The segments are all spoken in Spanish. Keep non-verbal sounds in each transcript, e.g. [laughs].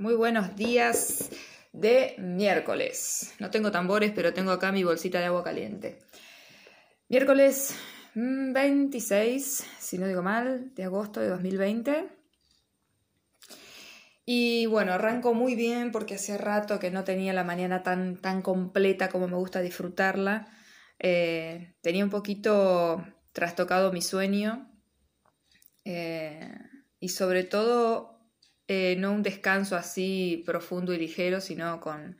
Muy buenos días de miércoles. No tengo tambores, pero tengo acá mi bolsita de agua caliente. Miércoles 26, mm, si no digo mal, de agosto de 2020. Y bueno, arranco muy bien porque hace rato que no tenía la mañana tan, tan completa como me gusta disfrutarla. Eh, tenía un poquito trastocado mi sueño eh, y sobre todo eh, no un descanso así profundo y ligero, sino con,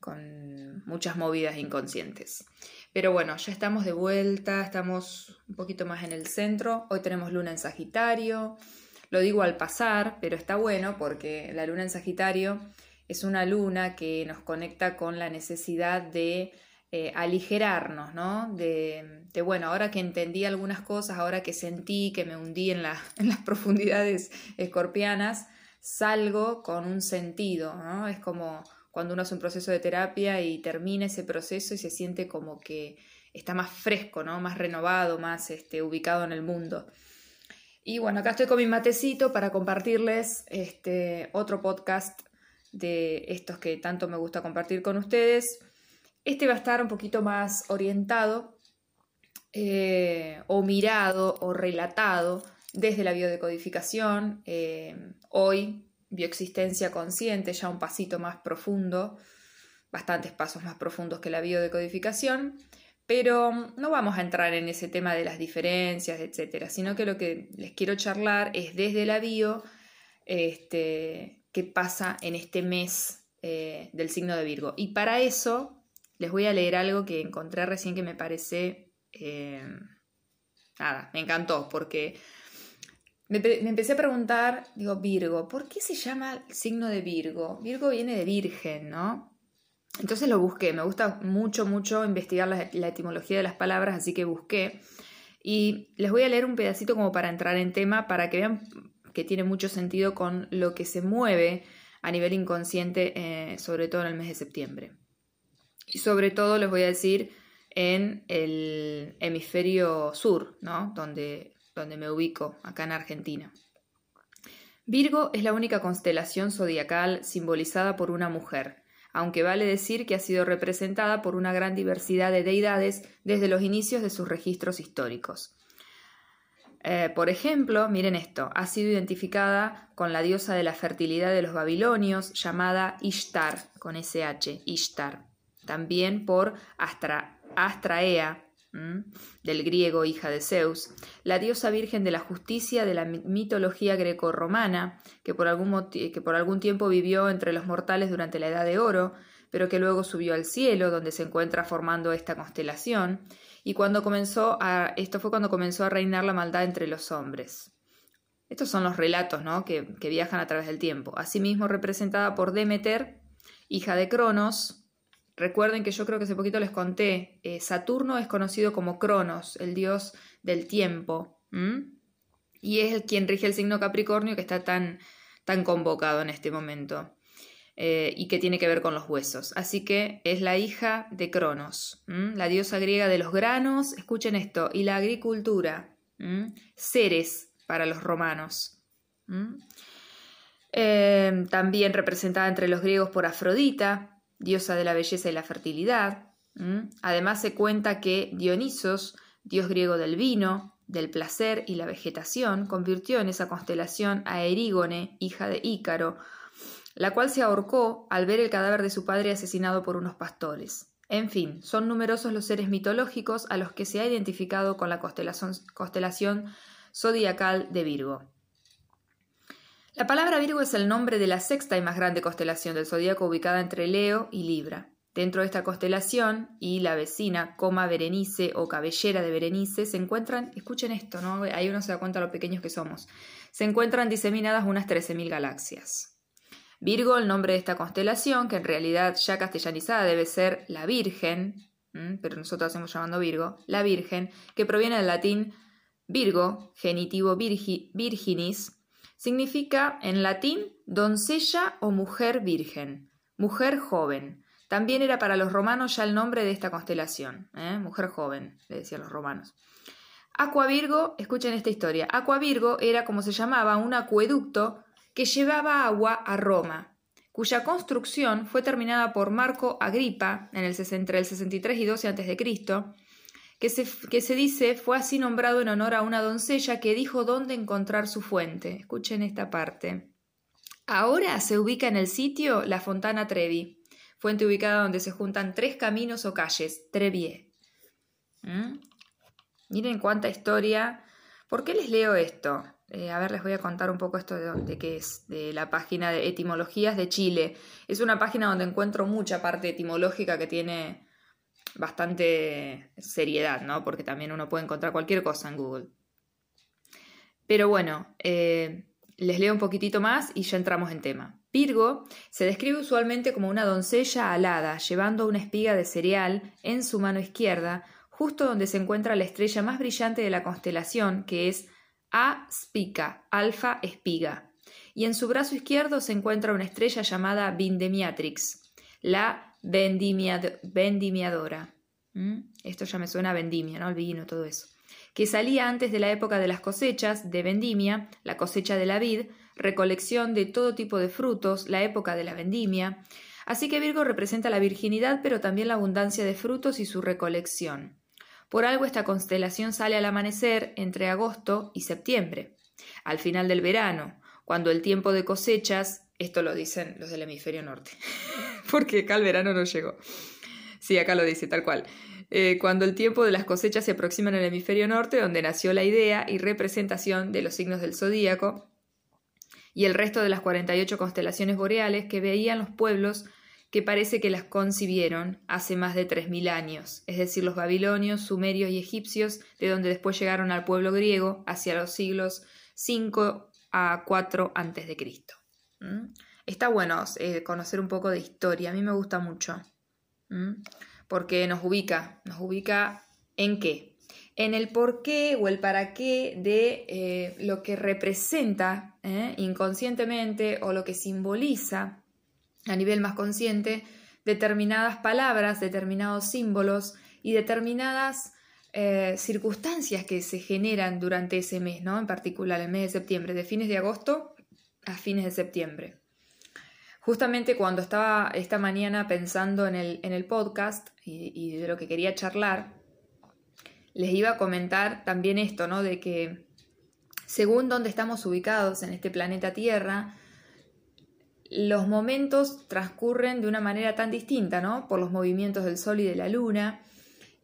con muchas movidas inconscientes. Pero bueno, ya estamos de vuelta, estamos un poquito más en el centro. Hoy tenemos luna en Sagitario. Lo digo al pasar, pero está bueno porque la luna en Sagitario es una luna que nos conecta con la necesidad de eh, aligerarnos, ¿no? De, bueno, ahora que entendí algunas cosas, ahora que sentí que me hundí en, [laughs] en las profundidades escorpianas, salgo con un sentido, ¿no? Es como cuando uno hace un proceso de terapia y termina ese proceso y se siente como que está más fresco, ¿no? Más renovado, más este, ubicado en el mundo. Y bueno, acá estoy con mi matecito para compartirles este otro podcast de estos que tanto me gusta compartir con ustedes. Este va a estar un poquito más orientado eh, o mirado o relatado desde la biodecodificación, eh, hoy bioexistencia consciente, ya un pasito más profundo, bastantes pasos más profundos que la biodecodificación, pero no vamos a entrar en ese tema de las diferencias, etcétera, sino que lo que les quiero charlar es desde la bio, este, qué pasa en este mes eh, del signo de Virgo. Y para eso les voy a leer algo que encontré recién que me parece, eh, nada, me encantó, porque me, empecé a preguntar, digo, Virgo, ¿por qué se llama el signo de Virgo? Virgo viene de virgen, ¿no? Entonces lo busqué, me gusta mucho, mucho investigar la, etimología de las palabras, así que busqué. Y les voy a leer un pedacito como para entrar en tema, para que vean que tiene mucho sentido con lo que se mueve a nivel inconsciente, eh, sobre todo en el mes de septiembre. Y sobre todo les voy a decir en el hemisferio sur, ¿no? Donde donde me ubico, acá en Argentina. Virgo es la única constelación zodiacal simbolizada por una mujer, aunque vale decir que ha sido representada por una gran diversidad de deidades desde los inicios de sus registros históricos. Eh, por ejemplo, miren esto, ha sido identificada con la diosa de la fertilidad de los babilonios llamada Ishtar, con SH, Ishtar. También por Astra, Astraea, del griego hija de Zeus, la diosa virgen de la justicia de la mitología greco-romana, que, por algún que por algún tiempo vivió entre los mortales durante la Edad de Oro, pero que luego subió al cielo, donde se encuentra formando esta constelación, y cuando comenzó a, esto fue cuando comenzó a reinar la maldad entre los hombres. Estos son los relatos ¿no? que, que viajan a través del tiempo. Asimismo representada por Demeter, hija de Cronos, Recuerden que yo creo que hace poquito les conté, eh, Saturno es conocido como Cronos, el dios del tiempo, y es quien rige el signo Capricornio que está tan, tan convocado en este momento eh, y que tiene que ver con los huesos. Así que es la hija de Cronos, la diosa griega de los granos, escuchen esto, y la agricultura, seres para los romanos. Eh, también representada entre los griegos por Afrodita, diosa de la belleza y la fertilidad. Además se cuenta que Dionisos, dios griego del vino, del placer y la vegetación, convirtió en esa constelación a Erígone, hija de Ícaro, la cual se ahorcó al ver el cadáver de su padre asesinado por unos pastores. En fin, son numerosos los seres mitológicos a los que se ha identificado con la constelación, constelación zodiacal de Virgo. La palabra Virgo es el nombre de la sexta y más grande constelación del zodíaco ubicada entre Leo y Libra. Dentro de esta constelación y la vecina, coma Berenice o cabellera de Berenice, se encuentran, escuchen esto, ¿no? ahí uno se da cuenta de lo pequeños que somos, se encuentran diseminadas unas 13.000 galaxias. Virgo, el nombre de esta constelación, que en realidad ya castellanizada debe ser la Virgen, pero nosotros hacemos llamando Virgo, la Virgen, que proviene del latín Virgo, genitivo virginis, Significa en latín doncella o mujer virgen, mujer joven. También era para los romanos ya el nombre de esta constelación, ¿eh? mujer joven, le decían los romanos. Aqua Virgo, escuchen esta historia. Aqua Virgo era como se llamaba un acueducto que llevaba agua a Roma cuya construcción fue terminada por Marco Agripa en el, entre el 63 y 12 a.C., que se, que se dice fue así nombrado en honor a una doncella que dijo dónde encontrar su fuente. Escuchen esta parte. Ahora se ubica en el sitio la Fontana Trevi, fuente ubicada donde se juntan tres caminos o calles, Trevier. ¿Mm? Miren cuánta historia. ¿Por qué les leo esto? Eh, a ver, les voy a contar un poco esto de, dónde qué es, de la página de etimologías de Chile. Es una página donde encuentro mucha parte etimológica que tiene bastante seriedad, ¿no? Porque también uno puede encontrar cualquier cosa en Google. Pero bueno, eh, les leo un poquitito más y ya entramos en tema. Virgo se describe usualmente como una doncella alada, llevando una espiga de cereal en su mano izquierda, justo donde se encuentra la estrella más brillante de la constelación, que es A Spica, Alfa Espiga. Y en su brazo izquierdo se encuentra una estrella llamada Vindemiatrix, la vendimiadora. ¿Mm? Esto ya me suena a vendimia, ¿no? El vino, todo eso. Que salía antes de la época de las cosechas, de vendimia, la cosecha de la vid, recolección de todo tipo de frutos, la época de la vendimia. Así que Virgo representa la virginidad, pero también la abundancia de frutos y su recolección. Por algo esta constelación sale al amanecer entre agosto y septiembre, al final del verano, cuando el tiempo de cosechas, esto lo dicen los del hemisferio norte, [laughs] porque acá el verano no llegó. Sí, acá lo dice tal cual. Eh, cuando el tiempo de las cosechas se aproxima en el hemisferio norte, donde nació la idea y representación de los signos del zodíaco, y el resto de las 48 constelaciones boreales que veían los pueblos que parece que las concibieron hace más de 3.000 años, es decir, los babilonios, sumerios y egipcios, de donde después llegaron al pueblo griego hacia los siglos 5 a 4 antes de Cristo. ¿Mm? Está bueno eh, conocer un poco de historia, a mí me gusta mucho, ¿Mm? porque nos ubica, nos ubica en qué, en el por qué o el para qué de eh, lo que representa ¿eh? inconscientemente o lo que simboliza a nivel más consciente determinadas palabras, determinados símbolos y determinadas circunstancias que se generan durante ese mes, ¿no? En particular el mes de septiembre, de fines de agosto a fines de septiembre. Justamente cuando estaba esta mañana pensando en el, en el podcast y, de lo que quería charlar, les iba a comentar también esto, ¿no? De que según donde estamos ubicados en este planeta Tierra, los momentos transcurren de una manera tan distinta, ¿no? Por los movimientos del Sol y de la Luna,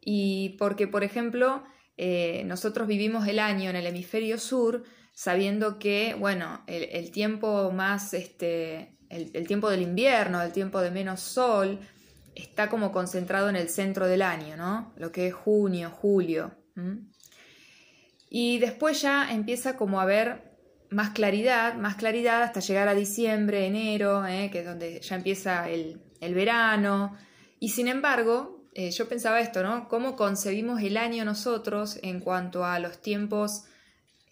y porque, por ejemplo, eh, nosotros vivimos el año en el hemisferio sur, sabiendo que, bueno, el, tiempo más, este, el, tiempo del invierno, el tiempo de menos sol, está como concentrado en el centro del año, ¿no? Lo que es junio, julio. Y después ya empieza como a haber más claridad, más claridad hasta llegar a diciembre, enero, eh, que es donde ya empieza el, verano. Y sin embargo, eh, yo pensaba esto, ¿no? ¿Cómo concebimos el año nosotros en cuanto a los tiempos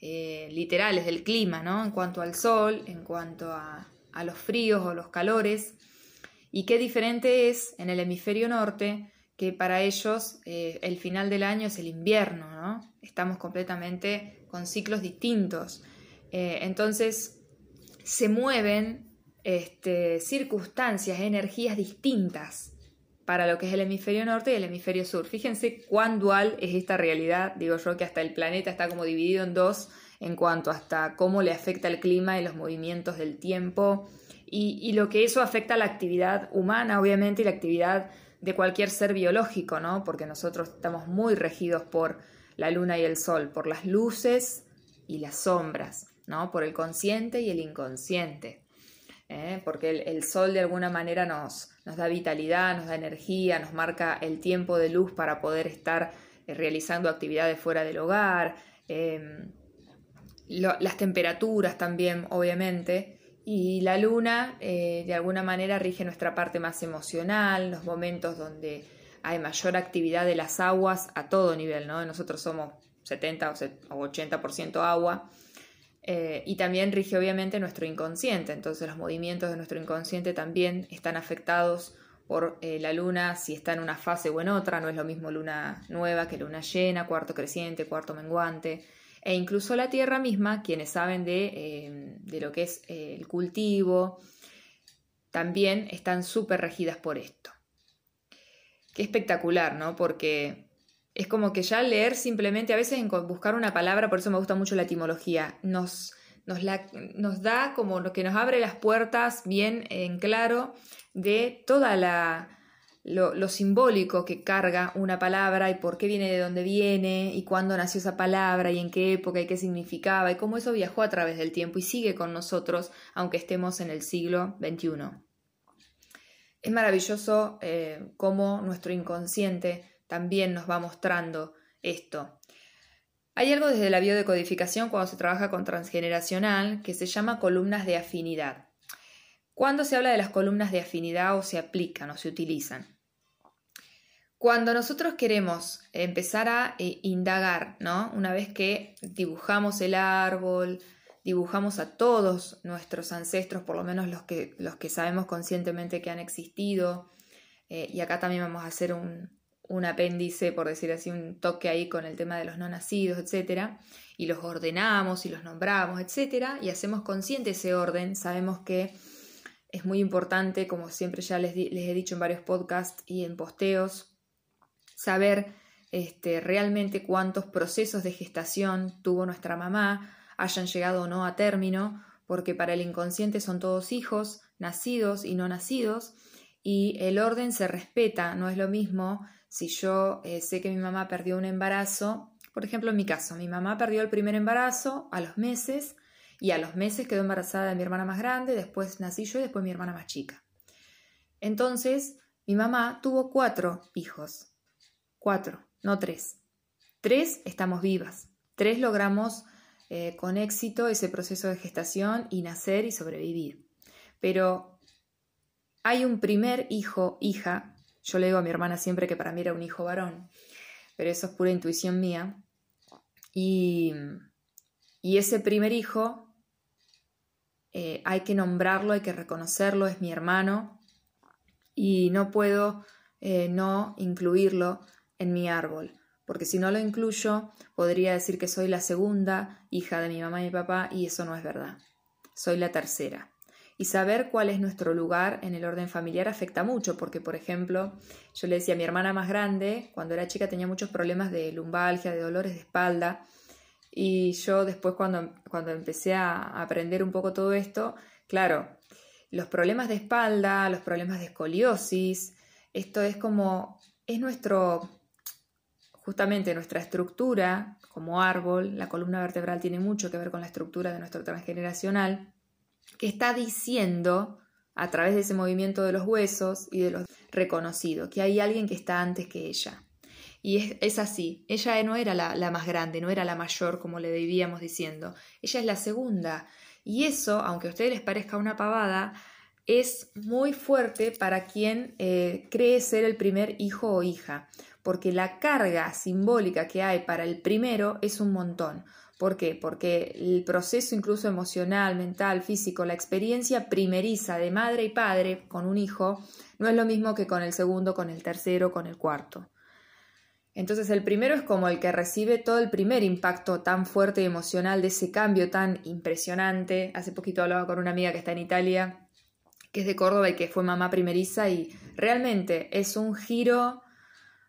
eh, literales del clima, ¿no? En cuanto al sol, en cuanto a, los fríos o los calores. Y qué diferente es en el hemisferio norte que para ellos el final del año es el invierno, ¿no? Estamos completamente con ciclos distintos. Eh, entonces se mueven este, circunstancias, energías distintas para lo que es el hemisferio norte y el hemisferio sur. Fíjense cuán dual es esta realidad. Digo yo que hasta el planeta está como dividido en dos en cuanto hasta cómo le afecta el clima y los movimientos del tiempo y, lo que eso afecta a la actividad humana, obviamente, y la actividad de cualquier ser biológico, ¿no? Porque nosotros estamos muy regidos por la luna y el sol, por las luces y las sombras. ¿no? Por el consciente y el inconsciente. ¿eh? Porque el, sol de alguna manera nos, nos, da vitalidad, nos da energía, nos marca el tiempo de luz para poder estar eh, realizando actividades fuera del hogar, em, las temperaturas también, obviamente. Y la luna eh, de alguna manera rige nuestra parte más emocional, los momentos donde hay mayor actividad de las aguas a todo nivel, ¿no? Nosotros somos 70 o 80% agua eh, y también rige obviamente nuestro inconsciente, entonces los movimientos de nuestro inconsciente también están afectados por eh, la luna si está en una fase o en otra, no es lo mismo luna nueva que luna llena, cuarto creciente, cuarto menguante, e incluso la tierra misma, quienes saben de, eh, de lo que es el cultivo, también están súper regidas por esto. Qué espectacular, ¿no? Porque es como que ya leer simplemente, a veces en buscar una palabra, por eso me gusta mucho la etimología, nos, nos, nos da como lo que nos abre las puertas bien en claro de toda la, lo, simbólico que carga una palabra y por qué viene de dónde viene y cuándo nació esa palabra y en qué época y qué significaba y cómo eso viajó a través del tiempo y sigue con nosotros aunque estemos en el siglo XXI. Es maravilloso eh, cómo nuestro inconsciente también nos va mostrando esto. Hay algo desde la biodecodificación cuando se trabaja con transgeneracional que se llama columnas de afinidad. ¿Cuándo se habla de las columnas de afinidad o se aplican o se utilizan? Cuando nosotros queremos empezar a eh, indagar, ¿no? Una vez que dibujamos el árbol, dibujamos a todos nuestros ancestros, por lo menos los que, los que sabemos conscientemente que han existido, eh, y acá también vamos a hacer un, un apéndice, por decir así, un toque ahí con el tema de los no nacidos, etcétera, y los ordenamos y los nombramos, etcétera, y hacemos consciente ese orden, sabemos que es muy importante, como siempre ya les, les he dicho en varios podcasts y en posteos, saber este, realmente cuántos procesos de gestación tuvo nuestra mamá, hayan llegado o no a término, porque para el inconsciente son todos hijos, nacidos y no nacidos, y el orden se respeta, no es lo mismo si yo eh, sé que mi mamá perdió un embarazo, por ejemplo en mi caso, mi mamá perdió el primer embarazo a los meses y a los meses quedó embarazada de mi hermana más grande, después nací yo y después mi hermana más chica. Entonces, mi mamá tuvo cuatro hijos, Cuatro, no tres. Tres estamos vivas. Tres logramos eh, con éxito ese proceso de gestación y nacer y sobrevivir. Pero hay un primer hijo, hija, yo le digo a mi hermana siempre que para mí era un hijo varón, pero eso es pura intuición mía. Y, y ese primer hijo eh, hay que nombrarlo, hay que reconocerlo, es mi hermano y no puedo eh, no incluirlo en mi árbol, porque si no lo incluyo, podría decir que soy la segunda hija de mi mamá y mi papá y eso no es verdad. Soy la tercera. Y saber cuál es nuestro lugar en el orden familiar afecta mucho, porque, por ejemplo, yo le decía a mi hermana más grande, cuando era chica tenía muchos problemas de lumbalgia, de dolores de espalda, y yo después cuando, cuando empecé a aprender un poco todo esto, claro, los problemas de espalda, los problemas de escoliosis, esto es como, es nuestro Justamente nuestra estructura como árbol, la columna vertebral tiene mucho que ver con la estructura de nuestro transgeneracional, que está diciendo a través de ese movimiento de los huesos y de los reconocidos, que hay alguien que está antes que ella. Y es, así, ella no era la, la, más grande, no era la mayor como le debíamos diciendo, ella es la segunda. Y eso, aunque a ustedes les parezca una pavada, es muy fuerte para quien eh, cree ser el primer hijo o hija, porque la carga simbólica que hay para el primero es un montón. ¿Por qué? Porque el proceso incluso emocional, mental, físico, la experiencia primeriza de madre y padre con un hijo no es lo mismo que con el segundo, con el tercero, con el cuarto. Entonces el primero es como el que recibe todo el primer impacto tan fuerte y emocional de ese cambio tan impresionante. Hace poquito hablaba con una amiga que está en Italia que es de Córdoba y que fue mamá primeriza y realmente es un giro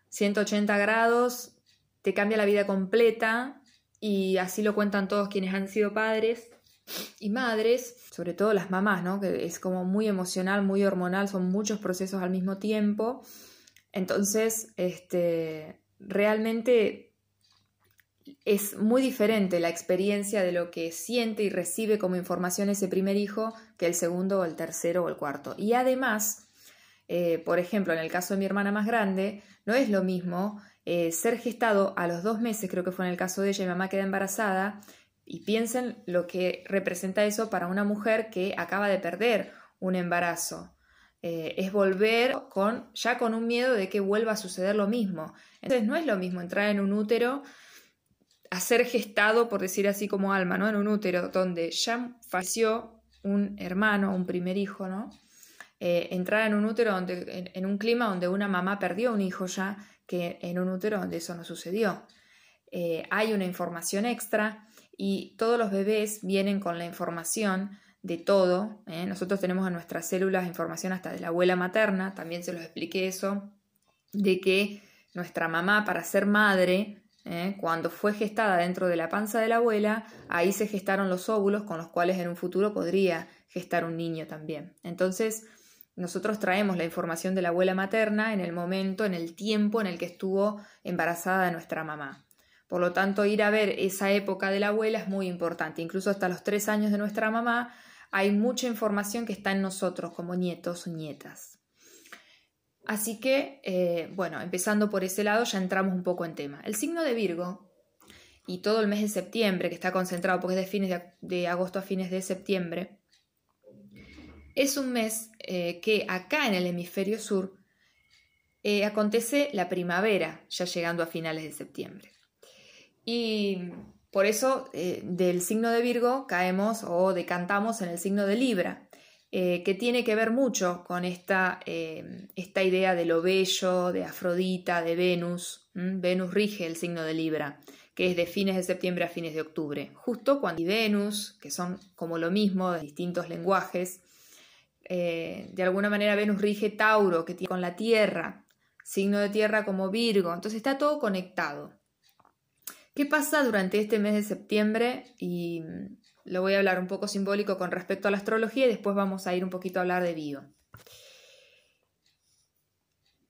180 grados, te cambia la vida completa y así lo cuentan todos quienes han sido padres y madres, sobre todo las mamás, ¿no? Que es como muy emocional, muy hormonal, son muchos procesos al mismo tiempo. Entonces, este, realmente es muy diferente la experiencia de lo que siente y recibe como información ese primer hijo que el segundo o el tercero o el cuarto. Y además, eh, por ejemplo, en el caso de mi hermana más grande, no es lo mismo eh, ser gestado a los dos meses, creo que fue en el caso de ella, y mamá queda embarazada, y piensen lo que representa eso para una mujer que acaba de perder un embarazo. Eh, es volver con, ya con un miedo de que vuelva a suceder lo mismo. Entonces no es lo mismo entrar en un útero a ser gestado, por decir así como alma, ¿no? En un útero donde ya falleció un hermano, un primer hijo, ¿no? Eh, entrar en un útero donde, en, un clima donde una mamá perdió un hijo ya, que en un útero donde eso no sucedió. Eh, hay una información extra y todos los bebés vienen con la información de todo. ¿eh? Nosotros tenemos en nuestras células información hasta de la abuela materna, también se los expliqué eso, de que nuestra mamá para ser madre, ¿eh? cuando fue gestada dentro de la panza de la abuela, ahí se gestaron los óvulos con los cuales en un futuro podría gestar un niño también. Entonces, nosotros traemos la información de la abuela materna en el momento, en el tiempo en el que estuvo embarazada nuestra mamá. Por lo tanto, ir a ver esa época de la abuela es muy importante. Incluso hasta los tres años de nuestra mamá hay mucha información que está en nosotros como nietos o nietas. Así que, eh, bueno, empezando por ese lado, ya entramos un poco en tema. El signo de Virgo y todo el mes de septiembre, que está concentrado porque es de, fines de, agosto a fines de septiembre, es un mes eh, que acá en el hemisferio sur eh, acontece la primavera, ya llegando a finales de septiembre. Y por eso eh, del signo de Virgo caemos o decantamos en el signo de Libra, que tiene que ver mucho con esta, esta, idea de lo bello, de Afrodita, de Venus. Venus rige el signo de Libra, que es de fines de septiembre a fines de octubre. Justo cuando y Venus, que son como lo mismo, de distintos lenguajes, de alguna manera Venus rige Tauro, que tiene con la Tierra, signo de Tierra como Virgo. Entonces está todo conectado. ¿Qué pasa durante este mes de septiembre? Y mm, lo voy a hablar un poco simbólico con respecto a la astrología y después vamos a ir un poquito a hablar de bio.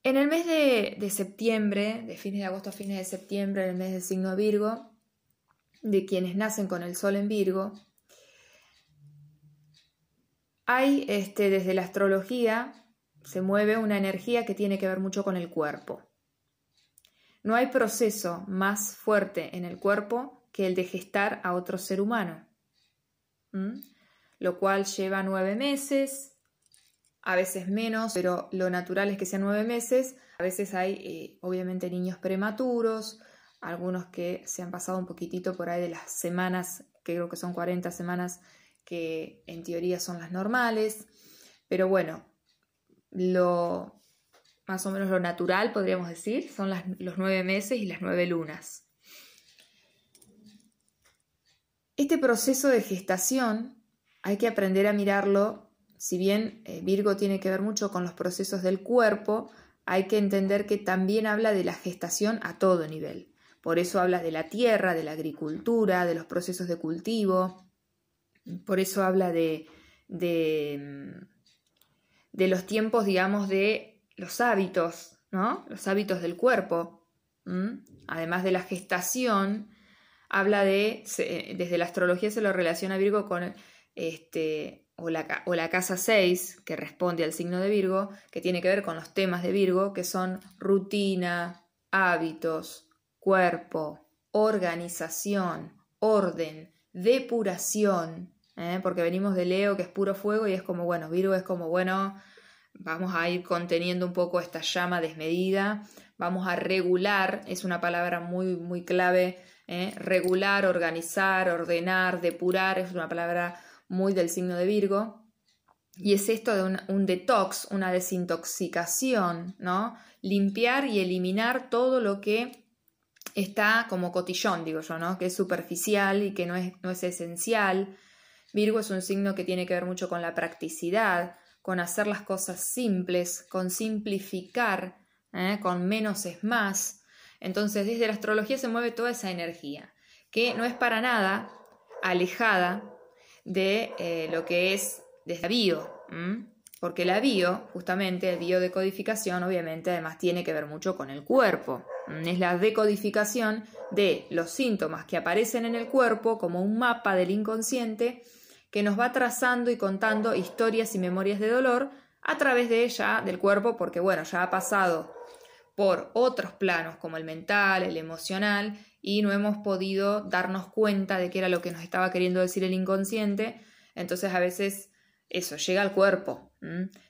En el mes de, septiembre, de fines de agosto a fines de septiembre, en el mes del signo Virgo, de quienes nacen con el sol en Virgo, hay este, desde la astrología se mueve una energía que tiene que ver mucho con el cuerpo. No hay proceso más fuerte en el cuerpo que el de gestar a otro ser humano, lo cual lleva nueve meses, a veces menos, pero lo natural es que sean nueve meses. A veces hay, eh, obviamente, niños prematuros, algunos que se han pasado un poquitito por ahí de las semanas, que creo que son 40 semanas, que en teoría son las normales. Pero bueno, lo, más o menos lo natural, podríamos decir, son los nueve meses y las nueve lunas. Este proceso de gestación hay que aprender a mirarlo, si bien eh, Virgo tiene que ver mucho con los procesos del cuerpo, hay que entender que también habla de la gestación a todo nivel. Por eso habla de la tierra, de la agricultura, de los procesos de cultivo, por eso habla de, de, de los tiempos, digamos, de los hábitos, ¿no? Los hábitos del cuerpo. Además de la gestación, habla de, desde la astrología se lo relaciona Virgo con este, o la, o la, casa 6, que responde al signo de Virgo, que tiene que ver con los temas de Virgo, que son rutina, hábitos, cuerpo, organización, orden, depuración, ¿eh? porque venimos de Leo, que es puro fuego, y es como, bueno, Virgo es como, bueno, Vamos a ir conteniendo un poco esta llama desmedida. Vamos a regular, es una palabra muy, muy clave. ¿eh? Regular, organizar, ordenar, depurar, es una palabra muy del signo de Virgo. Y es esto de un, detox, una desintoxicación, ¿no? Limpiar y eliminar todo lo que está como cotillón, digo yo, ¿no? Que es superficial y que no es, no es esencial. Virgo es un signo que tiene que ver mucho con la practicidad, con hacer las cosas simples, con simplificar, ¿eh? con menos es más. Entonces desde la astrología se mueve toda esa energía, que no es para nada alejada de eh, lo que es desde la bio, porque la bio, justamente, el biodecodificación, obviamente, además tiene que ver mucho con el cuerpo. Es la decodificación de los síntomas que aparecen en el cuerpo como un mapa del inconsciente que nos va trazando y contando historias y memorias de dolor a través de ella, del cuerpo, porque bueno, ya ha pasado por otros planos como el mental, el emocional, y no hemos podido darnos cuenta de qué era lo que nos estaba queriendo decir el inconsciente. Entonces a veces eso llega al cuerpo.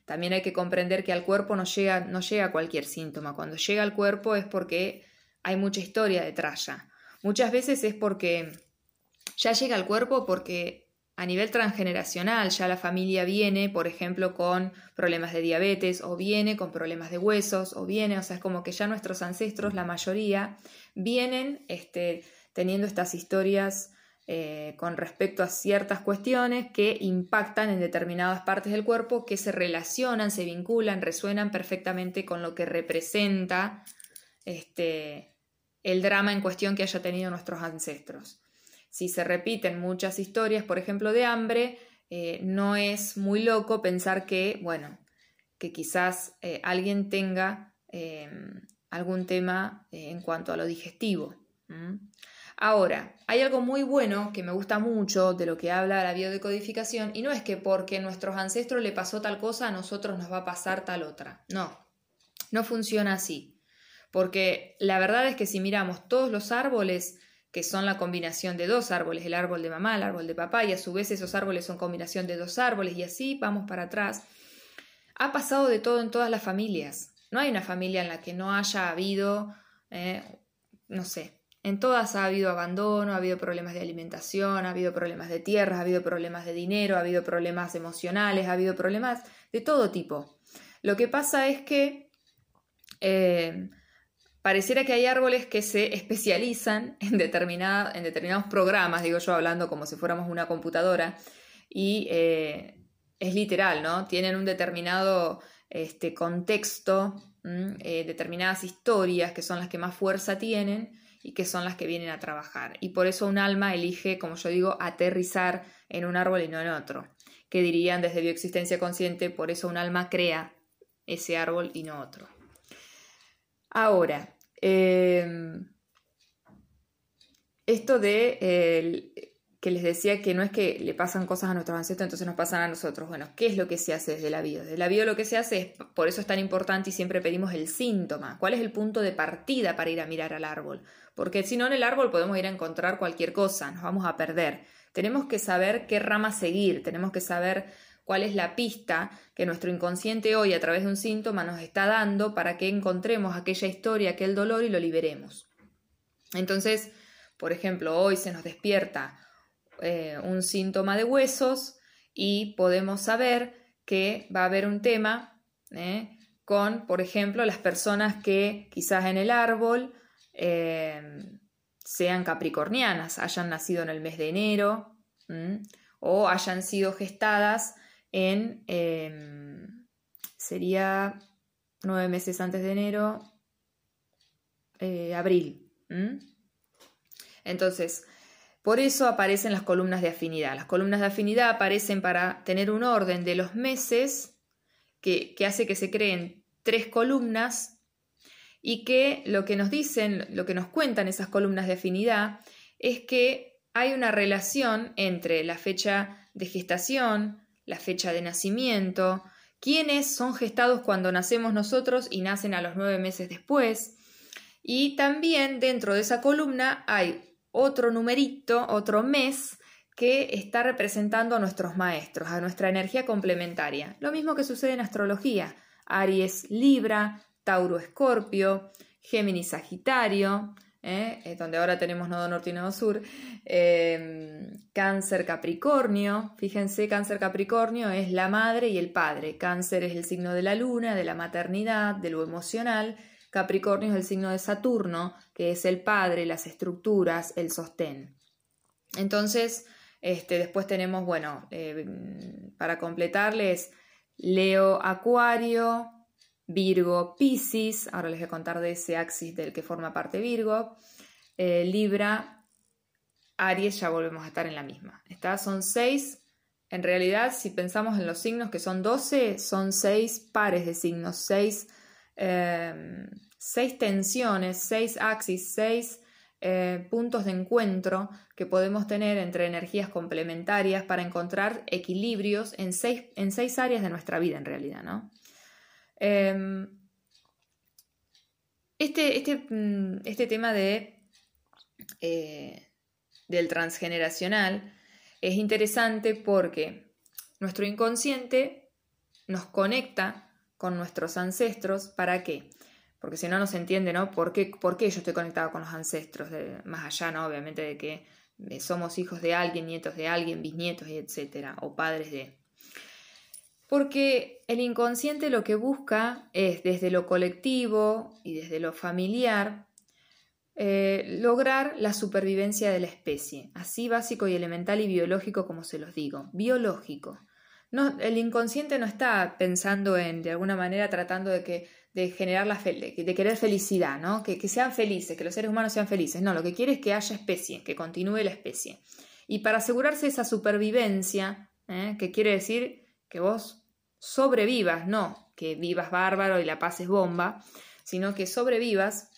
También hay que comprender que al cuerpo no llega, no llega cualquier síntoma. Cuando llega al cuerpo es porque hay mucha historia detrás ya. Muchas veces es porque ya llega al cuerpo porque a nivel transgeneracional, ya la familia viene, por ejemplo, con problemas de diabetes o viene con problemas de huesos o viene, o sea, es como que ya nuestros ancestros, la mayoría, vienen este, teniendo estas historias eh, con respecto a ciertas cuestiones que impactan en determinadas partes del cuerpo, que se relacionan, se vinculan, resuenan perfectamente con lo que representa este, el drama en cuestión que haya tenido nuestros ancestros. Si se repiten muchas historias, por ejemplo, de hambre, eh, no es muy loco pensar que, bueno, que quizás eh, alguien tenga em, algún tema eh, en cuanto a lo digestivo. Ahora, hay algo muy bueno que me gusta mucho de lo que habla la biodecodificación y no es que porque a nuestros ancestros le pasó tal cosa a nosotros nos va a pasar tal otra. No, no funciona así. Porque la verdad es que si miramos todos los árboles, que son la combinación de dos árboles, el árbol de mamá, el árbol de papá, y a su vez esos árboles son combinación de dos árboles, y así vamos para atrás. Ha pasado de todo en todas las familias. No hay una familia en la que no haya habido, eh, no sé, en todas ha habido abandono, ha habido problemas de alimentación, ha habido problemas de tierras, ha habido problemas de dinero, ha habido problemas emocionales, ha habido problemas de todo tipo. Lo que pasa es que eh, pareciera que hay árboles que se especializan en, en determinados programas, digo yo hablando como si fuéramos una computadora, y eh, es literal, ¿no? Tienen un determinado este, contexto, eh, determinadas historias que son las que más fuerza tienen y que son las que vienen a trabajar. Y por eso un alma elige, como yo digo, aterrizar en un árbol y no en otro. Que dirían desde bioexistencia consciente, por eso un alma crea ese árbol y no otro. Ahora, em, esto de que les decía que no es que le pasan cosas a nuestros ancestros, entonces nos pasan a nosotros. Bueno, ¿qué es lo que se hace desde la vida? Desde la vida lo que se hace es, por eso es tan importante y siempre pedimos el síntoma. ¿Cuál es el punto de partida para ir a mirar al árbol? Porque si no en el árbol podemos ir a encontrar cualquier cosa, nos vamos a perder. Tenemos que saber qué rama seguir, tenemos que saber cuál es la pista que nuestro inconsciente hoy a través de un síntoma nos está dando para que encontremos aquella historia, aquel dolor y lo liberemos. Entonces, por ejemplo, hoy se nos despierta eh, un síntoma de huesos y podemos saber que va a haber un tema eh, con, por ejemplo, las personas que quizás en el árbol eh, sean capricornianas, hayan nacido en el mes de enero o hayan sido gestadas en, em, sería nueve meses antes de enero, eh, abril. Entonces, por eso aparecen las columnas de afinidad. Las columnas de afinidad aparecen para tener un orden de los meses que, que hace que se creen tres columnas y que lo que nos dicen, lo que nos cuentan esas columnas de afinidad es que hay una relación entre la fecha de gestación, la fecha de nacimiento, quiénes son gestados cuando nacemos nosotros y nacen a los nueve meses después. Y también dentro de esa columna hay otro numerito, otro mes que está representando a nuestros maestros, a nuestra energía complementaria. Lo mismo que sucede en astrología. Aries, Libra, Tauro, Escorpio, Géminis, Sagitario, ¿eh? donde ahora tenemos nodo norte y nodo sur, em, cáncer Capricornio, fíjense, cáncer Capricornio es la madre y el padre, cáncer es el signo de la luna, de la maternidad, de lo emocional, Capricornio es el signo de Saturno, que es el padre, las estructuras, el sostén. Entonces, este, después tenemos, bueno, em, para completarles, Leo Acuario, Virgo, Piscis, ahora les voy a contar de ese axis del que forma parte Virgo, eh, Libra, Aries, ya volvemos a estar en la misma. Estas son seis, en realidad si pensamos en los signos que son 12, son seis pares de signos, seis, em, seis tensiones, seis axis, seis eh, puntos de encuentro que podemos tener entre energías complementarias para encontrar equilibrios en seis, en seis áreas de nuestra vida en realidad, ¿no? Em, este, este, mm, este, tema de, eh, del transgeneracional es interesante porque nuestro inconsciente nos conecta con nuestros ancestros. ¿Para qué? Porque si no, no se entiende, ¿no? ¿Por qué, por qué yo estoy conectado con los ancestros? más allá, ¿no? Obviamente de que eh, somos hijos de alguien, nietos de alguien, bisnietos, etcétera, o padres de. Porque el inconsciente lo que busca es desde lo colectivo y desde lo familiar eh, lograr la supervivencia de la especie, así básico y elemental y biológico como se los digo, biológico. El inconsciente no está pensando en, de alguna manera, tratando de, que, de generar la de, querer felicidad, ¿no? Que, que, sean felices, que los seres humanos sean felices. No, lo que quiere es que haya especie, que continúe la especie. Y para asegurarse esa supervivencia, ¿eh? que quiere decir que vos sobrevivas, no que vivas bárbaro y la pases bomba, sino que sobrevivas,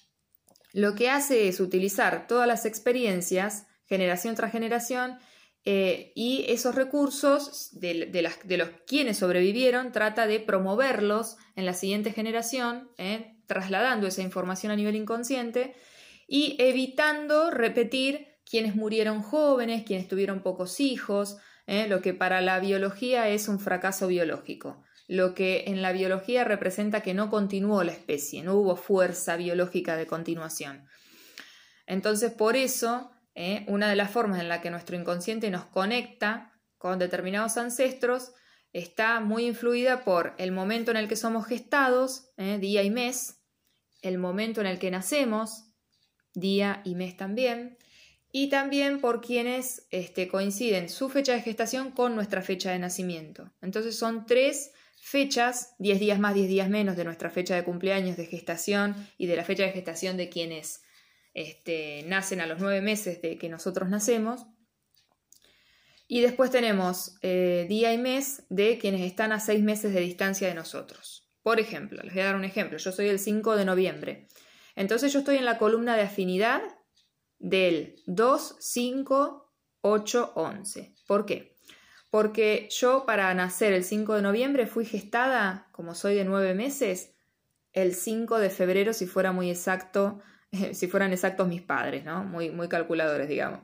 lo que hace es utilizar todas las experiencias, generación tras generación, eh, y esos recursos de, los quienes sobrevivieron trata de promoverlos en la siguiente generación, eh, trasladando esa información a nivel inconsciente y evitando repetir quienes murieron jóvenes, quienes tuvieron pocos hijos, eh, lo que para la biología es un fracaso biológico, lo que en la biología representa que no continuó la especie, no hubo fuerza biológica de continuación. Entonces, por eso ¿eh? una de las formas en la que nuestro inconsciente nos conecta con determinados ancestros está muy influida por el momento en el que somos gestados, ¿eh? día y mes, el momento en el que nacemos, día y mes también, y también por quienes este, coinciden su fecha de gestación con nuestra fecha de nacimiento. Entonces son tres fechas, 10 días más, 10 días menos de nuestra fecha de cumpleaños de gestación y de la fecha de gestación de quienes este, nacen a los nueve meses de que nosotros nacemos. Y después tenemos eh, día y mes de quienes están a seis meses de distancia de nosotros. Por ejemplo, les voy a dar un ejemplo. Yo soy el 5 de noviembre. Entonces yo estoy en la columna de afinidad del 2, 5, 8, 11. ¿Por qué? Porque yo para nacer el 5 de noviembre fui gestada, como soy de nueve meses, el 5 de febrero, si fuera muy exacto, [laughs] si fueran exactos mis padres, ¿no? Muy, muy calculadores, digamos.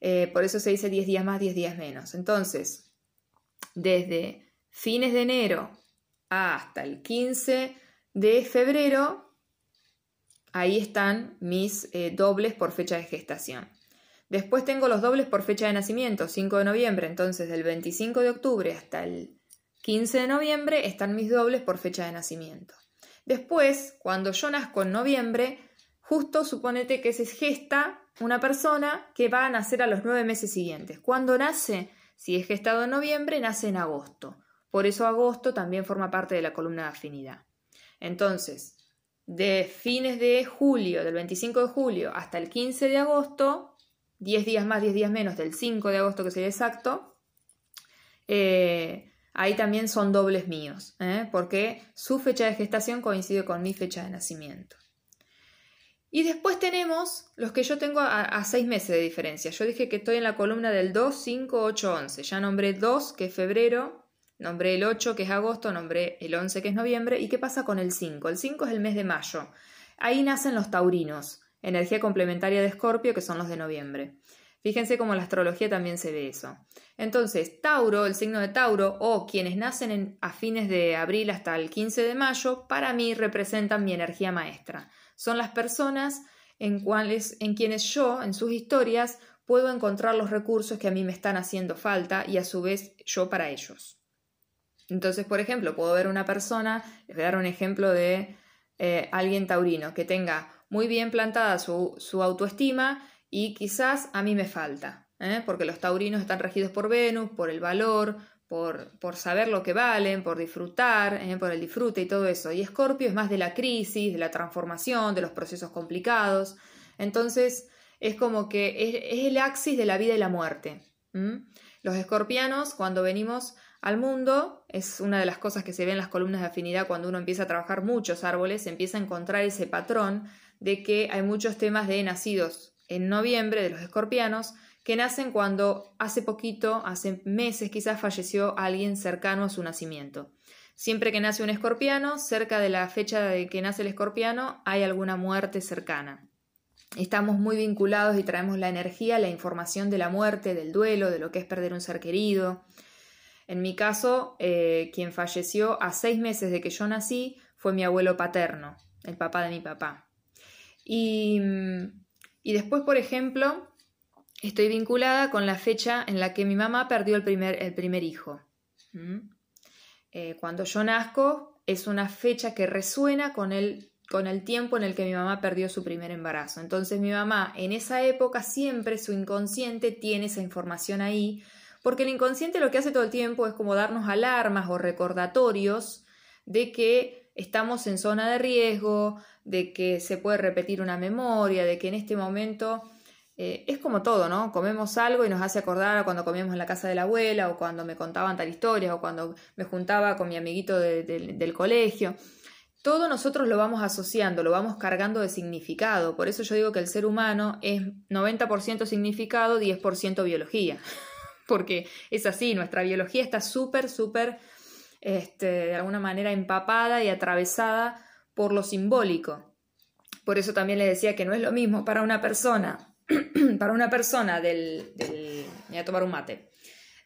Eh, por eso se dice 10 días más, 10 días menos. Entonces, desde fines de enero hasta el 15 de febrero, ahí están mis eh, dobles por fecha de gestación. Después tengo los dobles por fecha de nacimiento, 5 de noviembre, entonces del 25 de octubre hasta el 15 de noviembre están mis dobles por fecha de nacimiento. Después, cuando yo nazco en noviembre, justo suponete que se gesta una persona que va a nacer a los nueve meses siguientes. Cuando nace, si es gestado en noviembre, nace en agosto. Por eso agosto también forma parte de la columna de afinidad. Entonces, de fines de julio, del 25 de julio hasta el 15 de agosto, 10 días más, 10 días menos del 5 de agosto que sería exacto, eh, ahí también son dobles míos, ¿eh? porque su fecha de gestación coincide con mi fecha de nacimiento. Y después tenemos los que yo tengo a, seis meses de diferencia. Yo dije que estoy en la columna del 2, 5, 8, 11. Ya nombré 2, que es febrero, nombré el 8, que es agosto, nombré el 11, que es noviembre. ¿Y qué pasa con el 5? El 5 es el mes de mayo. Ahí nacen los taurinos, energía complementaria de Escorpio, que son los de noviembre. Fíjense cómo la astrología también se ve eso. Entonces, Tauro, el signo de Tauro, o quienes nacen a fines de abril hasta el 15 de mayo, para mí representan mi energía maestra son las personas en, cuales, en quienes yo, en sus historias, puedo encontrar los recursos que a mí me están haciendo falta y a su vez yo para ellos. Entonces, por ejemplo, puedo ver una persona, les voy a dar un ejemplo de eh, alguien taurino que tenga muy bien plantada su, su autoestima y quizás a mí me falta, ¿eh? porque los taurinos están regidos por Venus, por el valor, por, saber lo que valen, por disfrutar, eh, por el disfrute y todo eso. Y Escorpio es más de la crisis, de la transformación, de los procesos complicados. Entonces es como que es, el axis de la vida y la muerte. Los escorpianos, cuando venimos al mundo, es una de las cosas que se ve en las columnas de afinidad cuando uno empieza a trabajar muchos árboles, empieza a encontrar ese patrón de que hay muchos temas de nacidos en noviembre de los escorpianos que nacen cuando hace poquito, hace meses quizás, falleció alguien cercano a su nacimiento. Siempre que nace un escorpiano, cerca de la fecha de que nace el escorpiano, hay alguna muerte cercana. Estamos muy vinculados y traemos la energía, la información de la muerte, del duelo, de lo que es perder un ser querido. En mi caso, eh, quien falleció a seis meses de que yo nací fue mi abuelo paterno, el papá de mi papá. Y, y después, por ejemplo, estoy vinculada con la fecha en la que mi mamá perdió el primer, el primer hijo. ¿Mm? Eh, cuando yo nazco es una fecha que resuena con el con el tiempo en el que mi mamá perdió su primer embarazo. Entonces mi mamá en esa época siempre su inconsciente tiene esa información ahí, porque el inconsciente lo que hace todo el tiempo es como darnos alarmas o recordatorios de que estamos en zona de riesgo, de que se puede repetir una memoria, de que en este momento eh, es como todo, ¿no? Comemos algo y nos hace acordar a cuando comíamos en la casa de la abuela o cuando me contaban tal historia o cuando me juntaba con mi amiguito del colegio. Todo nosotros lo vamos asociando, lo vamos cargando de significado. Por eso yo digo que el ser humano es 90% significado, 10% biología. Porque es así, nuestra biología está súper, súper, este, de alguna manera empapada y atravesada por lo simbólico. Por eso también les decía que no es lo mismo para una persona [clears throat] para una persona del, voy a tomar un mate,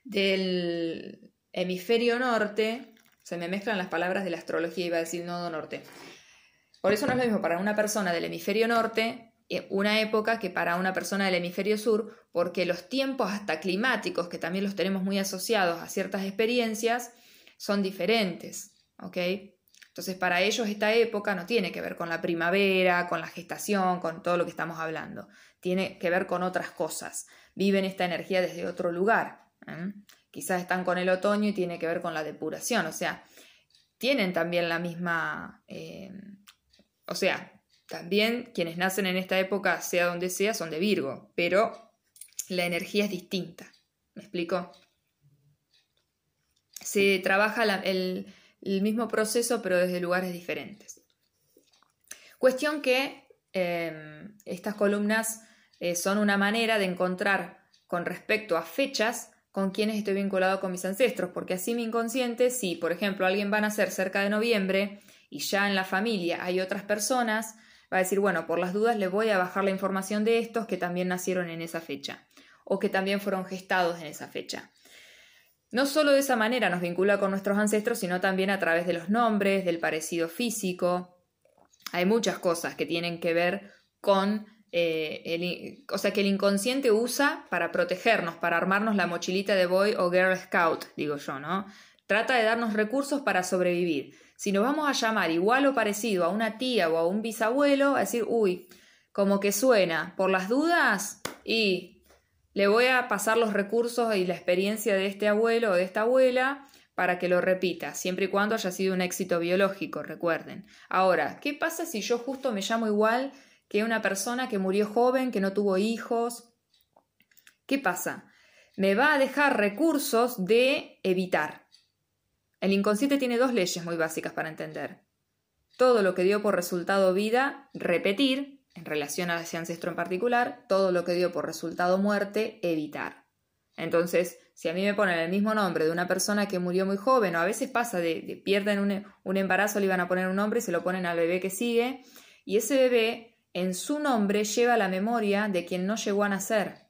del hemisferio norte, se me mezclan las palabras de la astrología, iba a decir nodo norte. Por eso no es lo mismo para una persona del hemisferio norte una época que para una persona del hemisferio sur, porque los tiempos hasta climáticos, que también los tenemos muy asociados a ciertas experiencias, son diferentes, ¿ok? Entonces para ellos esta época no tiene que ver con la primavera, con la gestación, con todo lo que estamos hablando, tiene que ver con otras cosas. Viven esta energía desde otro lugar. ¿eh? Quizás están con el otoño y tiene que ver con la depuración. O sea, tienen también la misma... Eh, o sea, también quienes nacen en esta época, sea donde sea, son de Virgo, pero la energía es distinta. ¿Me explico? Se trabaja el, mismo proceso, pero desde lugares diferentes. Cuestión que Em, estas columnas eh, son una manera de encontrar con respecto a fechas con quienes estoy vinculado con mis ancestros, porque así mi inconsciente, si por ejemplo alguien va a nacer cerca de noviembre y ya en la familia hay otras personas, va a decir, bueno, por las dudas le voy a bajar la información de estos que también nacieron en esa fecha o que también fueron gestados en esa fecha. No solo de esa manera nos vincula con nuestros ancestros, sino también a través de los nombres, del parecido físico, hay muchas cosas que tienen que ver con eh, el, o sea, que el inconsciente usa para protegernos, para armarnos la mochilita de boy o girl scout, digo yo, ¿no? Trata de darnos recursos para sobrevivir. Si nos vamos a llamar igual o parecido a una tía o a un bisabuelo, a decir, uy, como que suena, por las dudas, y le voy a pasar los recursos y la experiencia de este abuelo o de esta abuela para que lo repita, siempre y cuando haya sido un éxito biológico, recuerden. Ahora, ¿qué pasa si yo justo me llamo igual que una persona que murió joven, que no tuvo hijos? ¿Qué pasa? Me va a dejar recursos de evitar. El inconsciente tiene dos leyes muy básicas para entender. Todo lo que dio por resultado vida, repetir, en relación a ese ancestro en particular, todo lo que dio por resultado muerte, evitar. Entonces, si a mí me ponen el mismo nombre de una persona que murió muy joven, o a veces pasa de, pierden un, un, embarazo, le iban a poner un nombre y se lo ponen al bebé que sigue, y ese bebé en su nombre lleva la memoria de quien no llegó a nacer.